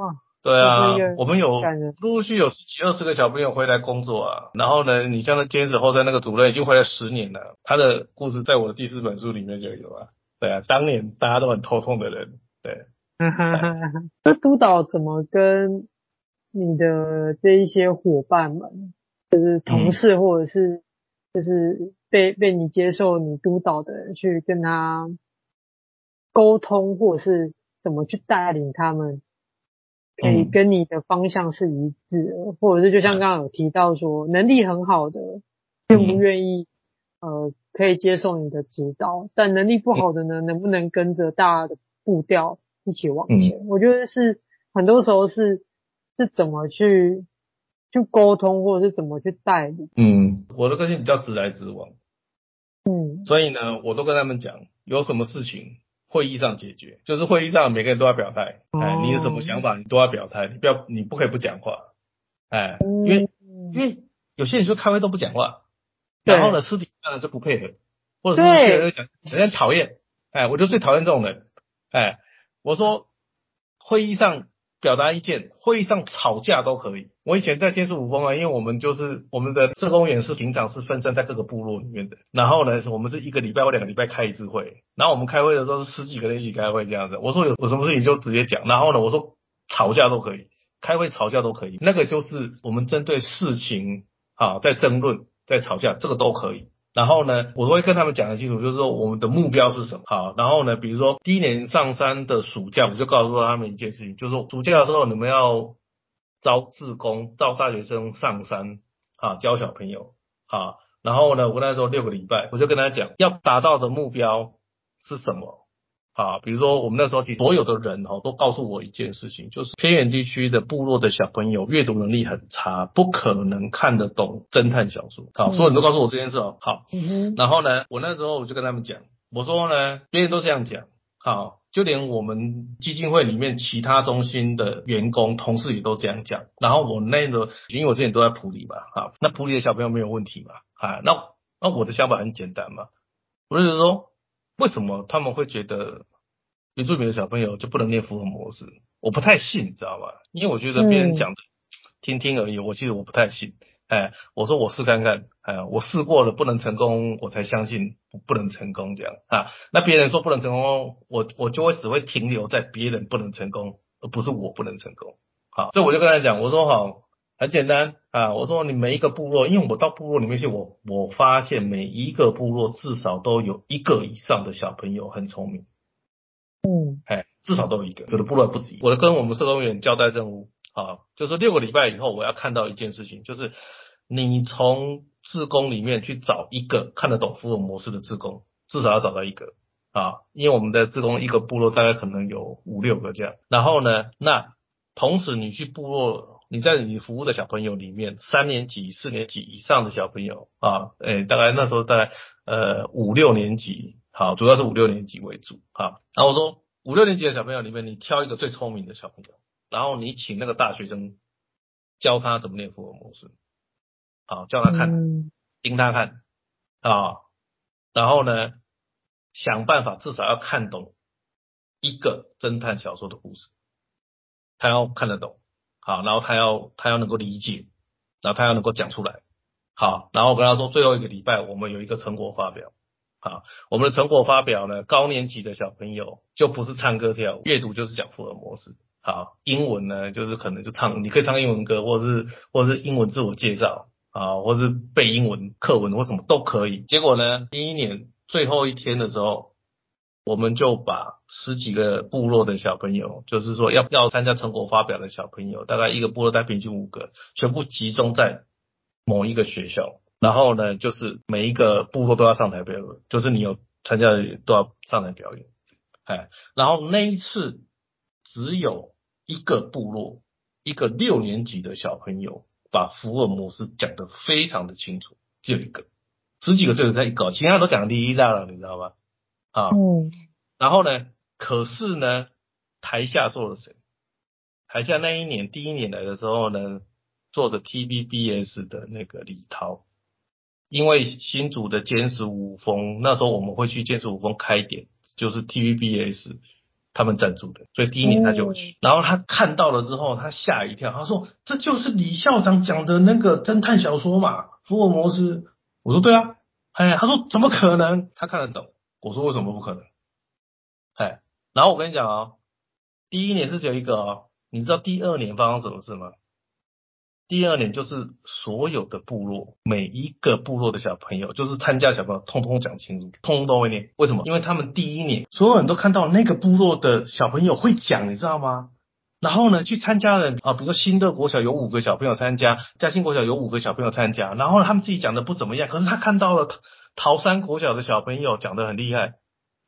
哇。对啊，我们有陆陆续有十几二十个小朋友回来工作啊。然后呢，你像那天使后山那个主任已经回来十年了，他的故事在我的第四本书里面就有啊。对啊，当年大家都很头痛的人，对。哈哈哈哈哈。那督导怎么跟你的这一些伙伴们，就是同事或者是就是被被你接受你督导的人去跟他沟通，或者是怎么去带领他们？可以跟你的方向是一致的，嗯、或者是就像刚刚有提到说，能力很好的愿不愿意、嗯、呃可以接受你的指导，但能力不好的呢，能不能跟着大家的步调一起往前？嗯、我觉得是很多时候是是怎么去去沟通，或者是怎么去带领。嗯，我的个性比较直来直往，嗯，所以呢，我都跟他们讲，有什么事情。会议上解决，就是会议上每个人都要表态，哎，你有什么想法，你都要表态，你不要，你不可以不讲话，哎，因为因为有些人说开会都不讲话，然后呢，私底下呢就不配合，或者是有些人讲，人家讨厌，哎，我就最讨厌这种人，哎，我说会议上表达意见，会议上吵架都可以。我以前在建设五峰啊，因为我们就是我们的社工员是平常是分散在各个部落里面的，然后呢，我们是一个礼拜或两个礼拜开一次会，然后我们开会的时候是十几个人一起开会这样子。我说有有什么事情就直接讲，然后呢，我说吵架都可以，开会吵架都可以，那个就是我们针对事情啊在争论在吵架，这个都可以。然后呢，我都会跟他们讲得清楚，就是说我们的目标是什么。好，然后呢，比如说第一年上山的暑假，我就告诉他们一件事情，就是说暑假的时候你们要招志工，招大学生上山啊，教小朋友啊。然后呢，我跟他说六个礼拜，我就跟他讲要达到的目标是什么。啊，比如说我们那时候其实所有的人哦都告诉我一件事情，就是偏远地区的部落的小朋友阅读能力很差，不可能看得懂侦探小说。好，所有人都告诉我这件事哦。好，然后呢，我那时候我就跟他们讲，我说呢，别人都这样讲，好，就连我们基金会里面其他中心的员工同事也都这样讲。然后我那个，因为我之前都在普里嘛，好，那普里的小朋友没有问题嘛，啊，那那我的想法很简单嘛，我就是说，为什么他们会觉得？原住民的小朋友就不能念福尔摩斯，我不太信，你知道吗？因为我觉得别人讲的听听而已，我其实我不太信。哎，我说我试看看，哎，我试过了不能成功，我才相信不能成功这样啊。那别人说不能成功，我我就会只会停留在别人不能成功，而不是我不能成功。好，所以我就跟他讲，我说好，很简单啊。我说你每一个部落，因为我到部落里面去，我我发现每一个部落至少都有一个以上的小朋友很聪明。嗯，哎，至少都有一个，有的部落不止一。我跟我们社工员交代任务啊，就是六个礼拜以后，我要看到一件事情，就是你从志工里面去找一个看得懂福尔摩斯的志工，至少要找到一个啊，因为我们的志工一个部落大概可能有五六个这样。然后呢，那同时你去部落，你在你服务的小朋友里面，三年级、四年级以上的小朋友啊，哎，大概那时候在呃五六年级。好，主要是五六年级为主。好，然后我说五六年级的小朋友里面，你挑一个最聪明的小朋友，然后你请那个大学生教他怎么念福尔摩斯。好，叫他看，盯他看。啊，然后呢，想办法至少要看懂一个侦探小说的故事，他要看得懂。好，然后他要他要能够理解，然后他要能够讲出来。好，然后我跟他说，最后一个礼拜我们有一个成果发表。好，我们的成果发表呢，高年级的小朋友就不是唱歌跳舞，阅读就是讲福尔摩斯。好，英文呢就是可能就唱，你可以唱英文歌，或者是或者是英文自我介绍啊，或是背英文课文或什么都可以。结果呢，第一年最后一天的时候，我们就把十几个部落的小朋友，就是说要要参加成果发表的小朋友，大概一个部落带平均五个，全部集中在某一个学校。然后呢，就是每一个部落都要上台表演，就是你有参加的都要上台表演，哎，然后那一次只有一个部落，一个六年级的小朋友把福尔摩斯讲得非常的清楚，只有一个，十几个只有他一个，其他都讲第一大了，你知道吗？啊，嗯，然后呢，可是呢，台下坐了谁？台下那一年第一年来的时候呢，坐着 TVBS 的那个李涛。因为新竹的尖石五峰，那时候我们会去尖石五峰开点，就是 TVBS 他们赞助的，所以第一年他就去。然后他看到了之后，他吓一跳，他说：“这就是李校长讲的那个侦探小说嘛，福尔摩斯。”我说：“对啊。”哎，他说：“怎么可能？他看得懂。”我说：“为什么不可能？”哎，然后我跟你讲啊，第一年是只有一个哦，你知道第二年发生什么事吗？第二年就是所有的部落，每一个部落的小朋友，就是参加小朋友，通通讲清楚，通通都会念。为什么？因为他们第一年，所有人都看到那个部落的小朋友会讲，你知道吗？然后呢，去参加的啊，比如说新的国小有五个小朋友参加，嘉兴国小有五个小朋友参加，然后，他们自己讲的不怎么样，可是他看到了桃山国小的小朋友讲的很厉害，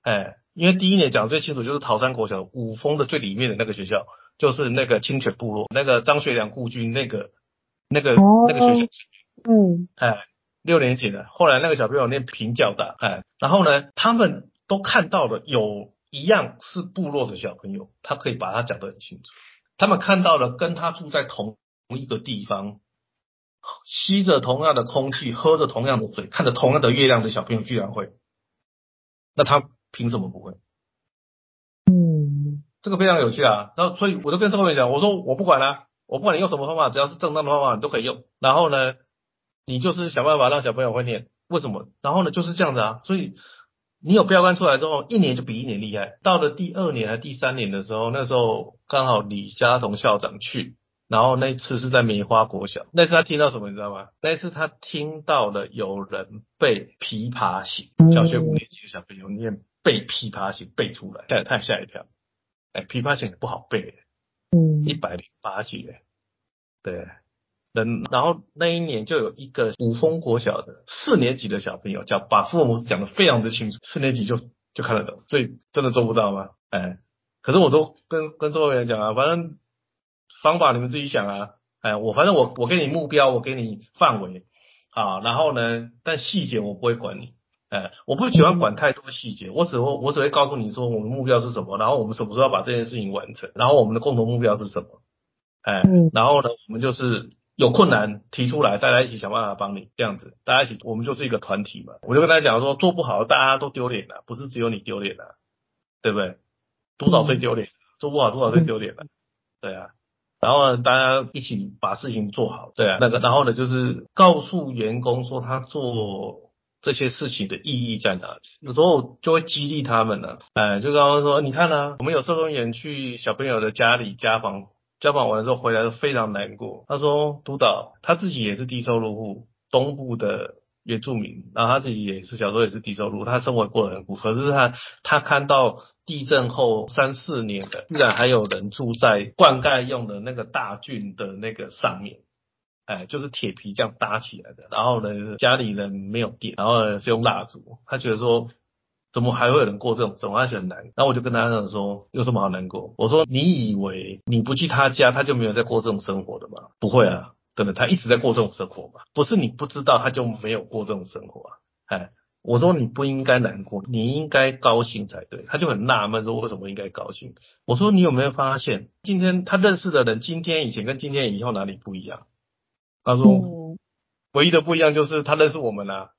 哎，因为第一年讲的最清楚就是桃山国小五峰的最里面的那个学校，就是那个清泉部落，那个张学良故居那个。那个那个学校，嗯，哎，六年级的，后来那个小朋友念平教大，哎，然后呢，他们都看到了有一样是部落的小朋友，他可以把他讲得很清楚。他们看到了跟他住在同一个地方，吸着同样的空气，喝着同样的水，看着同样的月亮的小朋友居然会，那他凭什么不会？嗯，这个非常有趣啊。然后所以我就跟社工员讲，我说我不管了、啊，我不管你用什么方法，只要是正当的方法，你都可以用。然后呢，你就是想办法让小朋友会念，为什么？然后呢，就是这样子啊。所以你有标杆出来之后，一年就比一年厉害。到了第二年还第三年的时候，那时候刚好李家同校长去。然后那次是在梅花国小，那次他听到什么你知道吗？那次他听到了有人背琵琶行，小学五年级小朋友念背琵琶行背出来，吓得太吓一跳。哎，琵琶行也不好背，嗯，一百零八句，对，人，然后那一年就有一个五峰国小的四年级的小朋友，叫把父母讲得非常的清楚，四年级就就看得懂，所以真的做不到吗？哎，可是我都跟跟周围人讲啊，反正。方法你们自己想啊，哎，我反正我我给你目标，我给你范围，啊，然后呢，但细节我不会管你，哎，我不喜欢管太多细节，我只会我只会告诉你说我们目标是什么，然后我们什么时候要把这件事情完成，然后我们的共同目标是什么，哎，然后呢，我们就是有困难提出来，大家一起想办法帮你，这样子，大家一起，我们就是一个团体嘛。我就跟大家讲说，做不好大家都丢脸了，不是只有你丢脸了，对不对？督导最丢脸，做不好督导最丢脸了，对啊。然后呢，大家一起把事情做好，对啊，那个，然后呢，就是告诉员工说他做这些事情的意义在哪里，有时候就会激励他们了，哎，就刚刚说，你看呢、啊，我们有社工员去小朋友的家里家访，家访完之后回来都非常难过，他说，督导他自己也是低收入户，东部的。原住民，然后他自己也是小时候也是低收入，他生活过得很苦。可是他他看到地震后三四年的，居然还有人住在灌溉用的那个大圳的那个上面，哎，就是铁皮这样搭起来的。然后呢，家里人没有电，然后呢是用蜡烛。他觉得说，怎么还会有人过这种生活？他觉得很难。然后我就跟他讲说，有什么好难过？我说，你以为你不去他家，他就没有在过这种生活的吗？不会啊。真的，他一直在过这种生活嘛？不是你不知道，他就没有过这种生活啊！哎，我说你不应该难过，你应该高兴才对。他就很纳闷说，为什么应该高兴？我说你有没有发现，今天他认识的人，今天以前跟今天以后哪里不一样？他说，唯一的不一样就是他认识我们了、啊。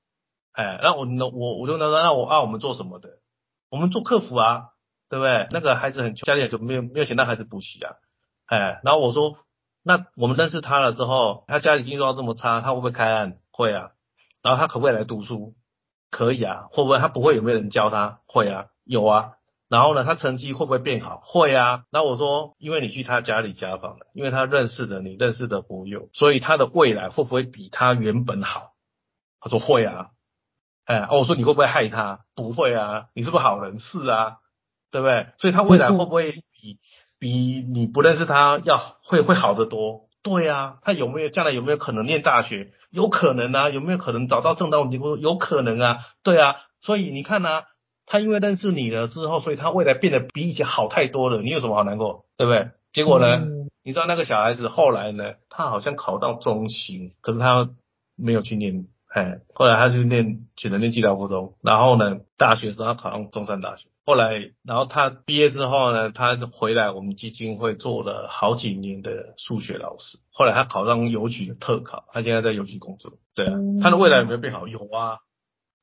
哎，那我那我我就那那我啊，我们做什么的？我们做客服啊，对不对？那个孩子很穷，家里就没有没有钱让孩子补习啊。哎，然后我说。那我们认识他了之后，他家里经济状况这么差，他会不会开案？会啊。然后他可不可以来读书？可以啊。会不会他不会有没有人教他？会啊，有啊。然后呢，他成绩会不会变好？会啊。那我说，因为你去他家里家访了，因为他认识的你认识的朋友，所以他的未来会不会比他原本好？他说会啊。哎，哦，我说你会不会害他？不会啊。你是不是好人？是啊，对不对？所以他未来会不会比？比你不认识他要会会好得多，对啊，他有没有将来有没有可能念大学？有可能啊，有没有可能找到正当稳定工作？有可能啊，对啊，所以你看呐、啊，他因为认识你了之后，所以他未来变得比以前好太多了，你有什么好难过？对不对？结果呢，嗯、你知道那个小孩子后来呢，他好像考到中型，可是他没有去念，哎，后来他去念选择念技疗附中，然后呢，大学时候他考上中山大学。后来，然后他毕业之后呢，他回来我们基金会做了好几年的数学老师。后来他考上邮局的特考，他现在在邮局工作。对啊，他的未来有没有变好？有啊，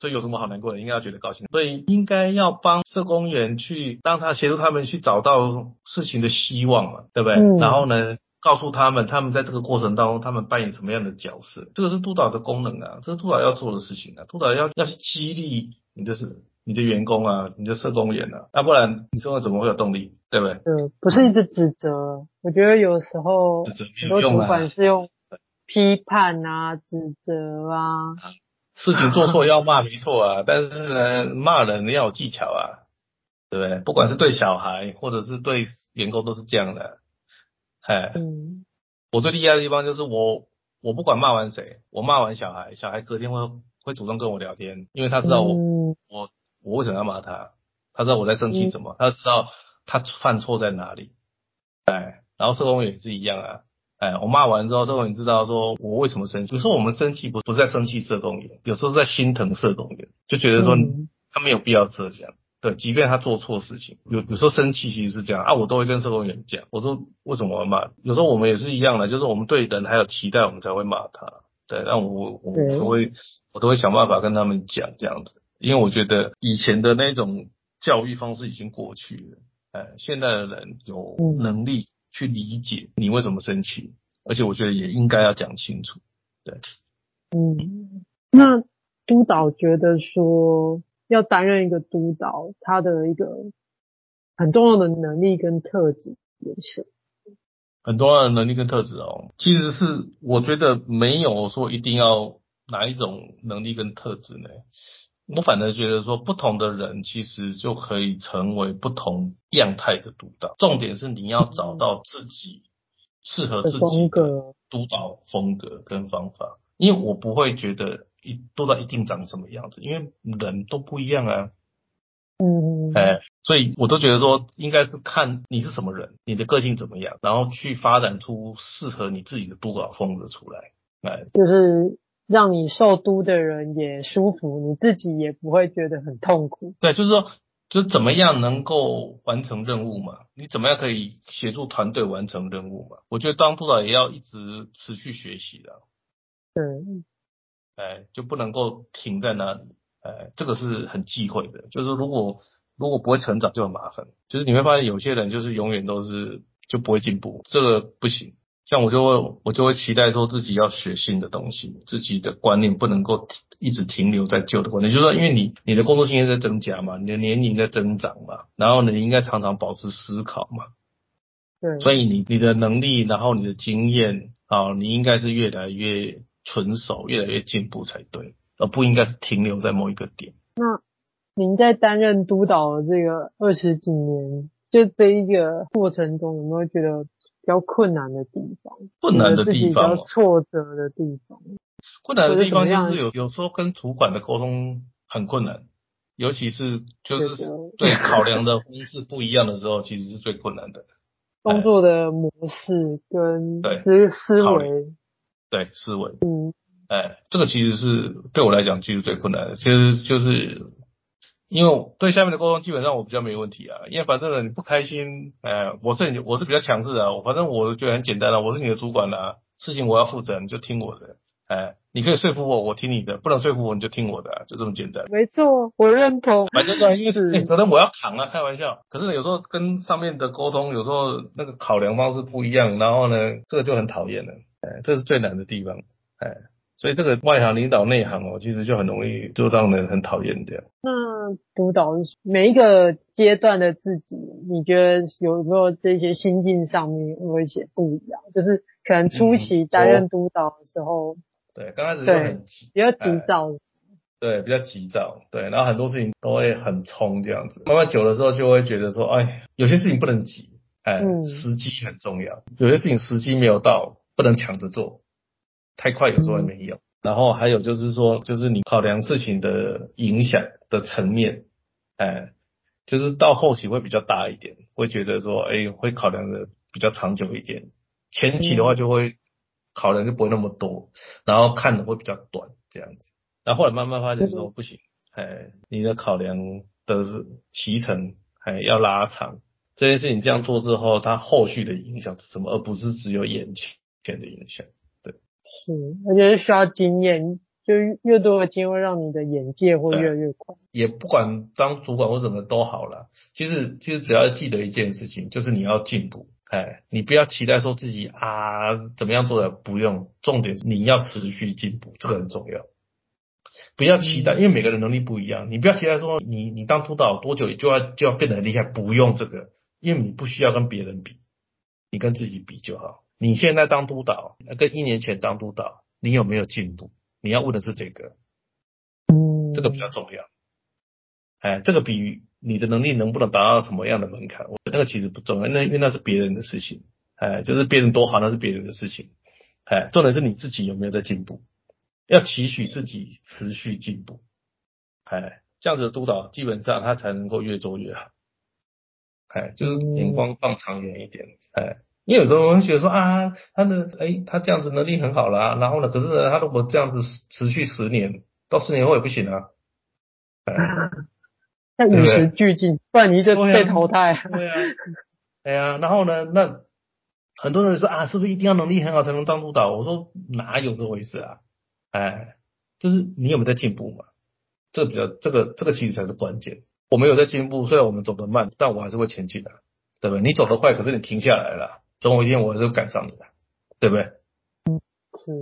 所以有什么好难过的？应该要觉得高兴。所以应该要帮社工员去让他协助他们去找到事情的希望嘛，对不对？嗯、然后呢，告诉他们他们在这个过程当中他们扮演什么样的角色，这个是督导的功能啊，这是督导要做的事情啊。督导要要去激励你的是。你的员工啊，你的社工员啊，要不然你说怎么会有动力，对不对？对，不是一直指责。我觉得有时候很多主管是用批判啊、指责啊。事情做错要骂没错啊，*laughs* 但是呢，骂人你要有技巧啊，对不对？不管是对小孩或者是对员工都是这样的。哎，嗯，我最厉害的地方就是我，我不管骂完谁，我骂完小孩，小孩隔天会会主动跟我聊天，因为他知道我，嗯、我。我为什么要骂他？他知道我在生气什么，他知道他犯错在哪里。哎，然后社工也是一样啊。哎，我骂完之后，社工也知道说我为什么生气。有时候我们生气不不是在生气社工员，有时候是在心疼社工员，就觉得说他没有必要这样。对，即便他做错事情，有有时候生气其实是这样啊，我都会跟社工员讲，我说为什么骂？有时候我们也是一样的，就是我们对人还有期待，我们才会骂他。对，那我我都会我都会想办法跟他们讲这样子。因为我觉得以前的那种教育方式已经过去了，哎，现在的人有能力去理解你为什么生气，而且我觉得也应该要讲清楚。对，嗯，那督导觉得说要担任一个督导，他的一个很重要的能力跟特质也是。很重要的能力跟特质哦，其实是我觉得没有说一定要哪一种能力跟特质呢。我反而觉得说，不同的人其实就可以成为不同样态的督导。重点是你要找到自己适合自己的督导风格跟方法。因为我不会觉得一督导一定长什么样子，因为人都不一样啊。嗯，哎，所以我都觉得说，应该是看你是什么人，你的个性怎么样，然后去发展出适合你自己的督导风格出来，哎，就是让你受督的人也舒服，你自己也不会觉得很痛苦。对，就是说，就是怎么样能够完成任务嘛？你怎么样可以协助团队完成任务嘛？我觉得当督导也要一直持续学习的。对，哎，就不能够停在那里。哎，这个是很忌讳的，就是如果如果不会成长就很麻烦，就是你会发现有些人就是永远都是就不会进步，这个不行。像我就会我就会期待说自己要学新的东西，自己的观念不能够一直停留在旧的观念，就是说因为你你的工作经验在增加嘛，你的年龄在增长嘛，然后呢你应该常常保持思考嘛，对，所以你你的能力，然后你的经验啊，你应该是越来越纯熟，越来越进步才对。而不应该是停留在某一个点。那您在担任督导的这个二十几年，就这一个过程中，有没有觉得比较困难的地方？困难的地方，比较挫折的地方。困难的地方就是有有时候跟主管的沟通很困难，尤其是就是 *laughs* 对考量的方式不一样的时候，其实是最困难的。工作的模式跟思思维，对思维，嗯。哎，这个其实是对我来讲其实最困难的，其实就是因为对下面的沟通基本上我比较没问题啊，因为反正呢你不开心，哎，我是我是比较强势的，反正我觉得很简单了，我是你的主管啦，事情我要负责，你就听我的，哎，你可以说服我，我听你的，不能说服我你就听我的，就这么简单。没错，我认同。反正说因为是责任我要扛啊，开玩笑。可是呢有时候跟上面的沟通，有时候那个考量方式不一样，然后呢这个就很讨厌了，哎，这是最难的地方，哎。所以这个外行领导内行哦，其实就很容易就让人很讨厌这样。那督导每一个阶段的自己，你觉得有没有这些心境上面有一些不一样？就是可能初期担任督导的时候，嗯、对，刚开始就很急，比较急躁、哎，对，比较急躁，对，然后很多事情都会很冲这样子。慢慢久了之后，就会觉得说，哎，有些事情不能急，哎，嗯、时机很重要，有些事情时机没有到，不能抢着做。太快有时候也没有，然后还有就是说，就是你考量事情的影响的层面，哎，就是到后期会比较大一点，会觉得说，哎，会考量的比较长久一点。前期的话就会考量就不会那么多，然后看的会比较短这样子。然后后来慢慢发现说不行，哎，你的考量的是期程，哎，要拉长。这件事情这样做之后，它后续的影响是什么，而不是只有眼前的影响。是，而且是需要经验，就越多的经验会让你的眼界会越来越宽。也不管当主管或怎么都好了，其实其实只要记得一件事情，就是你要进步。哎，你不要期待说自己啊怎么样做的，不用。重点是你要持续进步，这个很重要。不要期待，因为每个人能力不一样，你不要期待说你你当督导多久就要就要变得很厉害，不用这个，因为你不需要跟别人比，你跟自己比就好。你现在当督导，跟一年前当督导，你有没有进步？你要问的是这个，嗯，这个比较重要。哎，这个比你的能力能不能达到什么样的门槛，我那个其实不重要，那因为那是别人的事情。哎，就是别人多好，那是别人的事情。哎，重点是你自己有没有在进步，要期许自己持续进步。哎，这样子的督导基本上他才能够越做越好。哎，就是眼光放长远一点。哎。因为有时候我会觉得说啊，他的哎，他这样子能力很好啦，然后呢，可是呢，他如果这样子持续十年，到十年后也不行啊。要与时俱进，不然你就被淘汰。对啊，对啊，然后呢，那很多人说啊，是不是一定要能力很好才能当督导？我说哪有这回事啊？哎，就是你有没有在进步嘛？这个比较，这个这个其实才是关键。我们有在进步，虽然我们走得慢，但我还是会前进的，对不对？你走得快，可是你停下来了，总有一天我还是会赶上你的，对不对？是。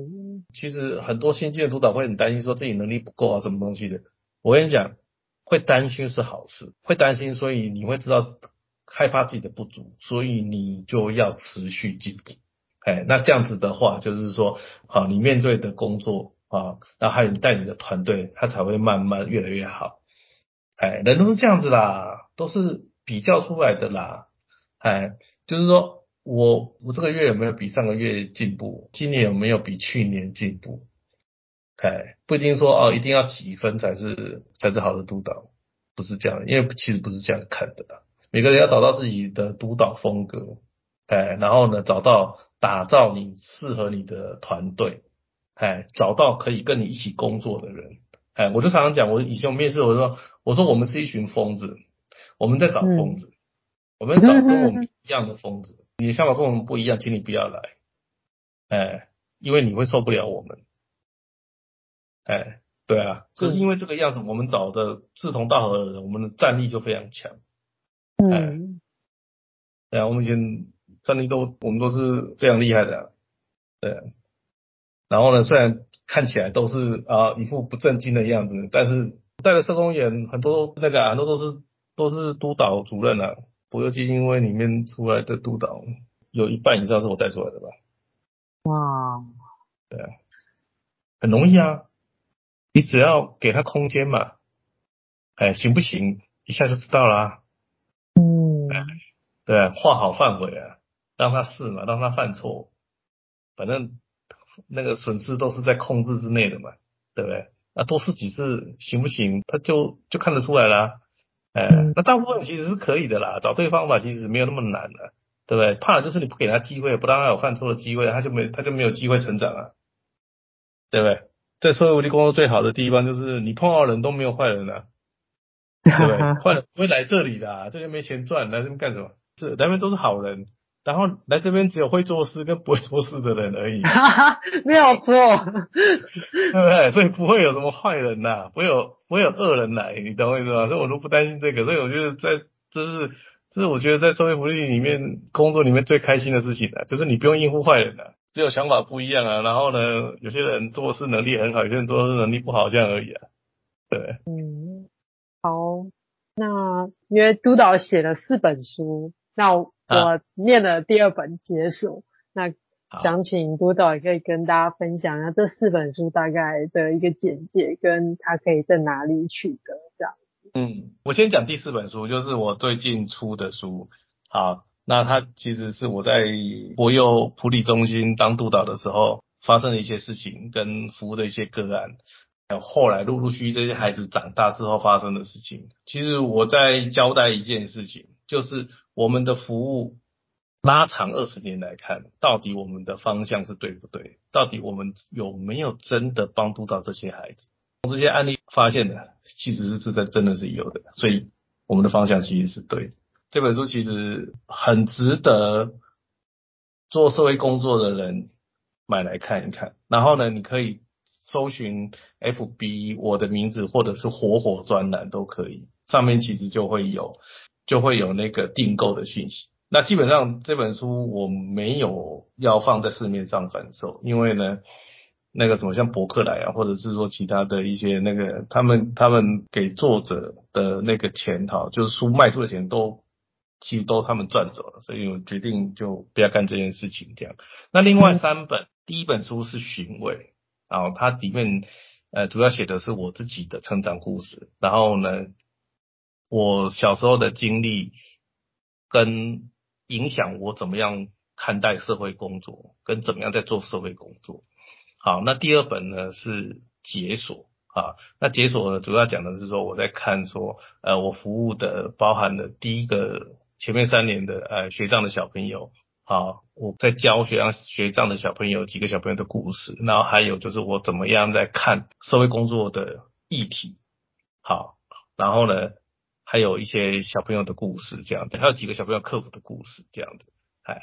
其实很多新进的督导会很担心说自己能力不够啊，什么东西的。我跟你讲，会担心是好事，会担心，所以你会知道害怕自己的不足，所以你就要持续进步。哎，那这样子的话，就是说，好，你面对的工作啊，然后还有你带你的团队，他才会慢慢越来越好。哎，人都是这样子啦，都是比较出来的啦。哎，就是说我我这个月有没有比上个月进步？今年有没有比去年进步？哎，不一定说哦，一定要几分才是才是好的督导，不是这样，因为其实不是这样看的啦。每个人要找到自己的督导风格。哎，然后呢，找到打造你适合你的团队，哎，找到可以跟你一起工作的人，哎，我就常常讲，我以前我面试我说，我说我们是一群疯子，我们在找疯子，嗯、我们找跟我们一样的疯子，你的想法跟我们不一样，请你不要来，哎，因为你会受不了我们，哎，对啊，就是因为这个样子，我们找的志同道合的人，我们的战力就非常强，嗯，对啊，我们以前。战力都，我们都是非常厉害的，啊，对。然后呢，虽然看起来都是啊一副不正经的样子，但是带的社工员很多那个很多都是都是督导主任啊，博幼基金会里面出来的督导，有一半以上是我带出来的吧。哇，对啊，很容易啊，你只要给他空间嘛，哎，行不行？一下就知道啦。嗯，对，画好范围啊。让他试嘛，让他犯错，反正那个损失都是在控制之内的嘛，对不对？那多试几次行不行？他就就看得出来啦。哎，那大部分其实是可以的啦，找对方法其实没有那么难的，对不对？怕的就是你不给他机会，不让他有犯错的机会，他就没他就没有机会成长啊，对不对？在社会福利工作最好的地方就是你碰到的人都没有坏人啊，对不对？*laughs* 坏人不会来这里的啊，这边没钱赚，来这边干什么？这边都是好人。然后来这边只有会做事跟不会做事的人而已，*laughs* 没有错，*laughs* 对不对？所以不会有什么坏人呐、啊，不会有不会有恶人来，你懂我意思吗？所以我都不担心这个，所以我觉得在这是这是我觉得在社会福利里面工作里面最开心的事情啊，就是你不用应付坏人了、啊，只有想法不一样啊。然后呢，有些人做事能力很好，有些人做事能力不好，这样而已啊。对，嗯，好，那因为督导写了四本书，那我。念了第二本解锁，那想请督导也可以跟大家分享一下这四本书大概的一个简介，跟它可以在哪里取得这样。嗯，我先讲第四本书，就是我最近出的书。好，那它其实是我在博幼普理中心当督导的时候发生的一些事情，跟服务的一些个案，还有后来陆陆续续这些孩子长大之后发生的事情。其实我在交代一件事情。就是我们的服务拉长二十年来看，到底我们的方向是对不对？到底我们有没有真的帮助到这些孩子？从这些案例发现的，其实是真的真的是有的，所以我们的方向其实是对。这本书其实很值得做社会工作的人买来看一看。然后呢，你可以搜寻 FB 我的名字，或者是火火专栏都可以，上面其实就会有。就会有那个订购的讯息。那基本上这本书我没有要放在市面上贩售，因为呢，那个什么像博客来啊，或者是说其他的一些那个，他们他们给作者的那个钱哈，就是书卖出的钱都其实都他们赚走了，所以我决定就不要干这件事情这样。那另外三本，第一本书是寻味，然后它里面呃主要写的是我自己的成长故事，然后呢。我小时候的经历跟影响我怎么样看待社会工作，跟怎么样在做社会工作。好，那第二本呢是解锁啊，那解锁呢主要讲的是说我在看说，呃，我服务的包含的第一个前面三年的呃学障的小朋友，好，我在教学障学障的小朋友几个小朋友的故事，然后还有就是我怎么样在看社会工作的议题。好，然后呢，还有一些小朋友的故事这样子，还有几个小朋友克服的故事这样子，哎，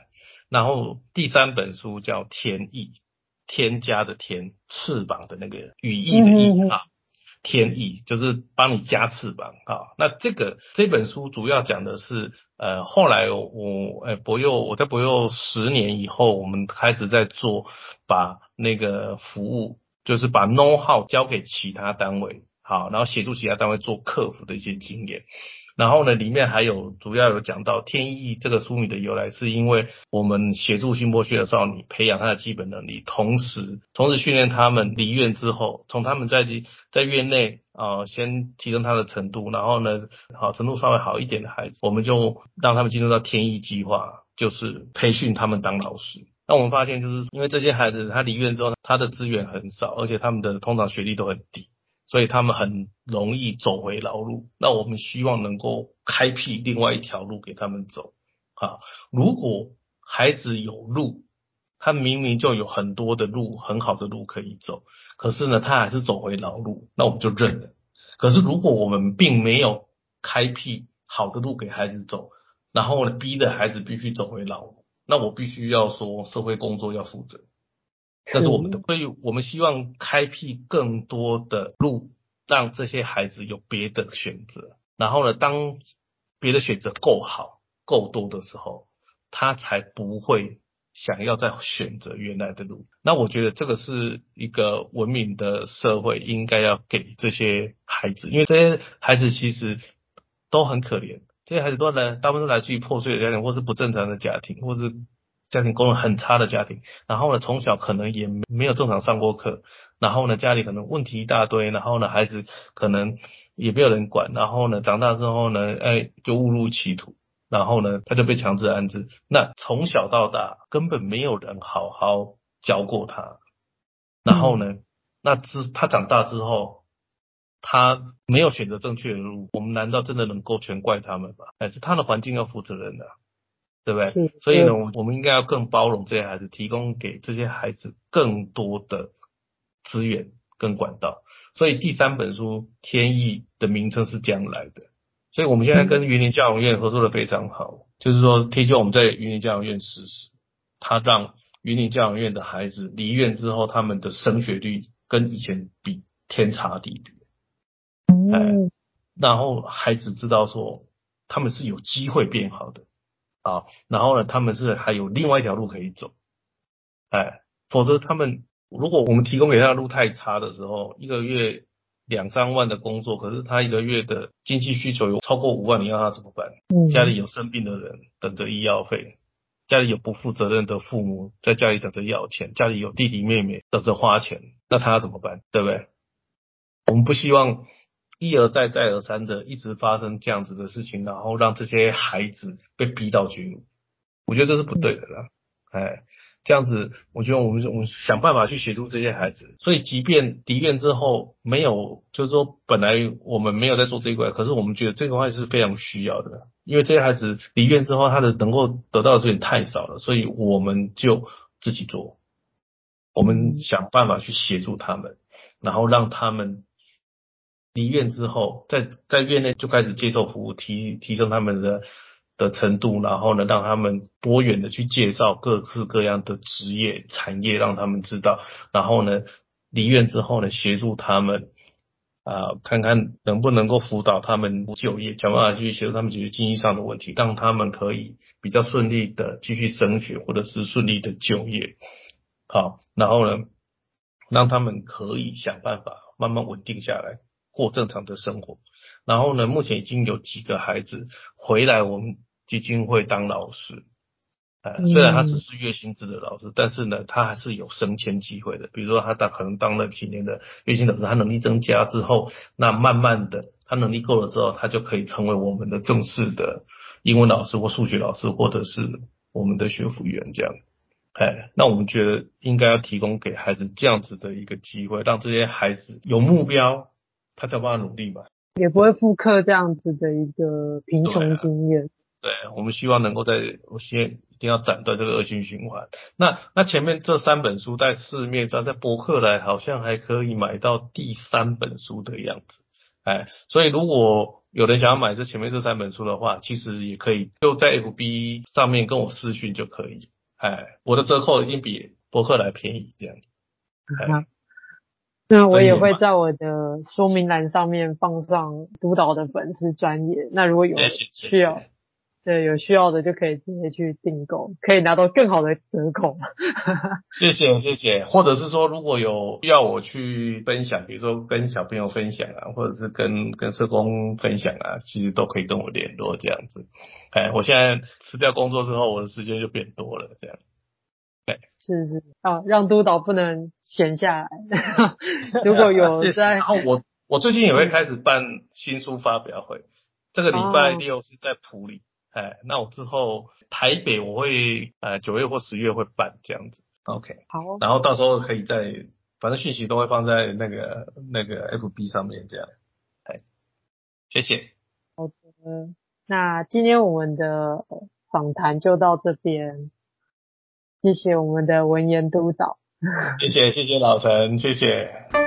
然后第三本书叫《天翼》，添加的天，翅膀的那个羽翼的翼啊，天意，就是帮你加翅膀啊。那这个这本书主要讲的是，呃，后来我呃博幼我在博幼十年以后，我们开始在做把那个服务，就是把 know how 交给其他单位，好，然后协助其他单位做客服的一些经验。然后呢，里面还有主要有讲到天意这个书名的由来，是因为我们协助新剥削的少女培养她的基本能力，同时同时训练他们离院之后，从他们在在院内啊、先提升他的程度，然后呢，好程度稍微好一点的孩子，我们就让他们进入到天意计划，就是培训他们当老师。那我们发现，就是因为这些孩子他离院之后，他的资源很少，而且他们的通常学历都很低。所以他们很容易走回老路，那我们希望能够开辟另外一条路给他们走。啊，如果孩子有路，他明明就有很多的路，很好的路可以走，可是呢，他还是走回老路，那我们就认了。可是如果我们并没有开辟好的路给孩子走，然后呢，逼着孩子必须走回老路，那我必须要说，社会工作要负责。这是我们的，所以我们希望开辟更多的路，让这些孩子有别的选择。然后呢，当别的选择够好、够多的时候，他才不会想要再选择原来的路。那我觉得这个是一个文明的社会应该要给这些孩子，因为这些孩子其实都很可怜。这些孩子都来，大部分都来自于破碎的家庭，或是不正常的家庭，或是。家庭功能很差的家庭，然后呢，从小可能也没有正常上过课，然后呢，家里可能问题一大堆，然后呢，孩子可能也没有人管，然后呢，长大之后呢，哎，就误入歧途，然后呢，他就被强制安置。那从小到大根本没有人好好教过他，然后呢，那之他长大之后，他没有选择正确的路，我们难道真的能够全怪他们吗？还是他的环境要负责任的？对不对？所以呢，我我们应该要更包容这些孩子，提供给这些孩子更多的资源跟管道。所以第三本书《天意》的名称是这样来的。所以我们现在跟云林教养院合作的非常好，就是说，提醒我们在云林教养院实施，他让云林教养院的孩子离院之后，他们的升学率跟以前比天差地别。嗯，然后孩子知道说，他们是有机会变好的。啊，然后呢，他们是还有另外一条路可以走，哎，否则他们如果我们提供给他的路太差的时候，一个月两三万的工作，可是他一个月的经济需求有超过五万，你让他怎么办？嗯，家里有生病的人等着医药费，家里有不负责任的父母在家里等着要钱，家里有弟弟妹妹等着花钱，那他要怎么办？对不对？我们不希望。一而再，再而三的一直发生这样子的事情，然后让这些孩子被逼到绝路，我觉得这是不对的啦。哎，这样子，我觉得我们我们想办法去协助这些孩子。所以，即便离院之后没有，就是说本来我们没有在做这一块，可是我们觉得这个话是非常需要的，因为这些孩子离院之后，他的能够得到的资源太少了，所以我们就自己做，我们想办法去协助他们，然后让他们。离院之后，在在院内就开始接受服务，提提升他们的的程度，然后呢，让他们多元的去介绍各式各样的职业产业，让他们知道，然后呢，离院之后呢，协助他们啊、看看能不能够辅导他们就业，想办法去协助他们解决经济上的问题，让他们可以比较顺利的继续升学，或者是顺利的就业。好，然后呢，让他们可以想办法慢慢稳定下来。过正常的生活，然后呢，目前已经有几个孩子回来我们基金会当老师，呃，虽然他只是月薪制的老师，但是呢，他还是有升迁机会的。比如说他当可能当了几年的月薪老师，他能力增加之后，那慢慢的他能力够了之后，他就可以成为我们的正式的英文老师或数学老师，或者是我们的学辅员这样。哎，那我们觉得应该要提供给孩子这样子的一个机会，让这些孩子有目标。他才有办法努力嘛，也不会复刻这样子的一个贫穷经验。对，我们希望能够在，我先一定要斩断这个恶性循环。那那前面这三本书在市面上，在博客来好像还可以买到第三本书的样子。哎，所以如果有人想要买这前面这三本书的话，其实也可以就在 FB 上面跟我私讯就可以。哎，我的折扣一定比博客来便宜，这样。哎那我也会在我的说明栏上面放上督导的粉丝专业。那如果有需要。对，有需要的就可以直接去订购，可以拿到更好的折扣。谢谢谢谢，或者是说，如果有需要我去分享，比如说跟小朋友分享啊，或者是跟跟社工分享啊，其实都可以跟我联络这样子。哎，我现在辞掉工作之后，我的时间就变多了，这样。对，是是。啊，让督导不能闲下来。*laughs* 如果有在，然后我我最近也会开始办新书发表会，这个礼拜六是在埔里。哎，那我之后台北我会呃九月或十月会办这样子，OK，好，然后到时候可以在，反正讯息都会放在那个那个 FB 上面这样，哎，谢谢。好的，那今天我们的访谈就到这边，谢谢我们的文言督导，谢谢谢谢老陈，谢谢。